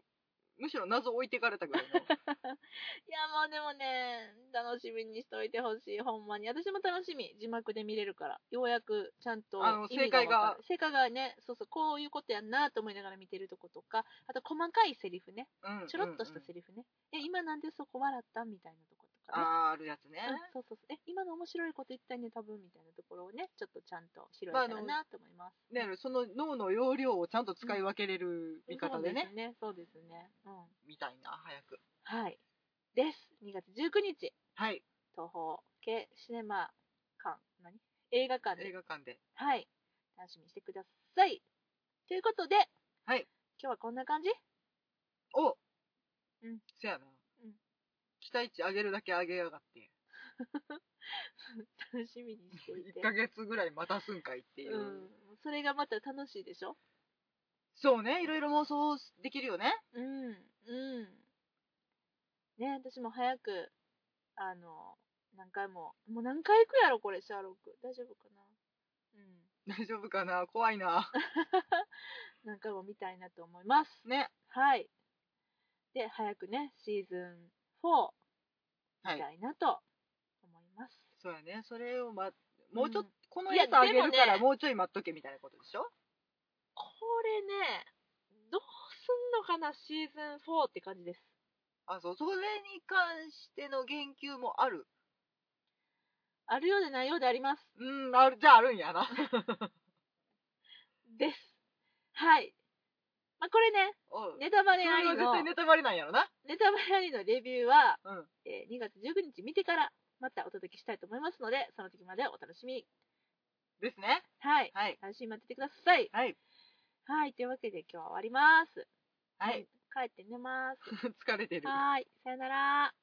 むしろ謎置いてかれたぐらいの いやもうでもね、楽しみにしといてほしい、ほんまに。私も楽しみ、字幕で見れるから。ようやくちゃんとあの正解が正解がね、そうそう、こういうことやんなと思いながら見てるとことか、あと細かいセリフね、うんちょろっとしたセリフね。え、今なんでそこ笑ったみたいなとこ。あーあるやつね、うん、そうそうそう。え、今の面白いこと言ったね、多分みたいなところをね、ちょっとちゃんと拾えたらなと思います。ね、その脳の容量をちゃんと使い分けれる見方でね、そうですね。そうですね。うん。みたいな早くはい。です。2月19日、はい東宝系シネマ館、何？映画館で映画館ではい。楽しみにしてください。ということで、はい今日はこんな感じ？おうんせやな、うん期待値上げるだけ上げやがって 楽しみにしていて1。ヶ月ぐらい待たすんかいっていう、うん。それがまた楽しいでしょ？そうねいろいろ妄想できるよねうん。うん。ね、私も早く、あの、何回も、もう何回行くやろ、これ、シャーロック。大丈夫かな？うん。大丈夫かな？怖いな 何回も見たいなと思います。ねはい。で、早くね、シーズン4はい見たいなと思います。そうやねそれを、ま、もうちょっと、うんこのやつあげるかいやでもねらもうちょい待っとけみたいなことでしょ？これね、どうすんのかな、シーズン4って感じです。あそうそれに関しての言及もある？あるようでないようであります。うんあるじゃああるんやなです。はい。まあ、これね、ネタバレありのは絶対、ネタバレなんやろなネタバレありのレビューは、うんえー2月19日見てからまたお届けしたいと思いますので、その時までお楽しみに。ですねはい。はい楽しみに待っててください。はいはい。というわけで今日は終わります。はい。帰って寝ます。疲れてるはーい。さよなら。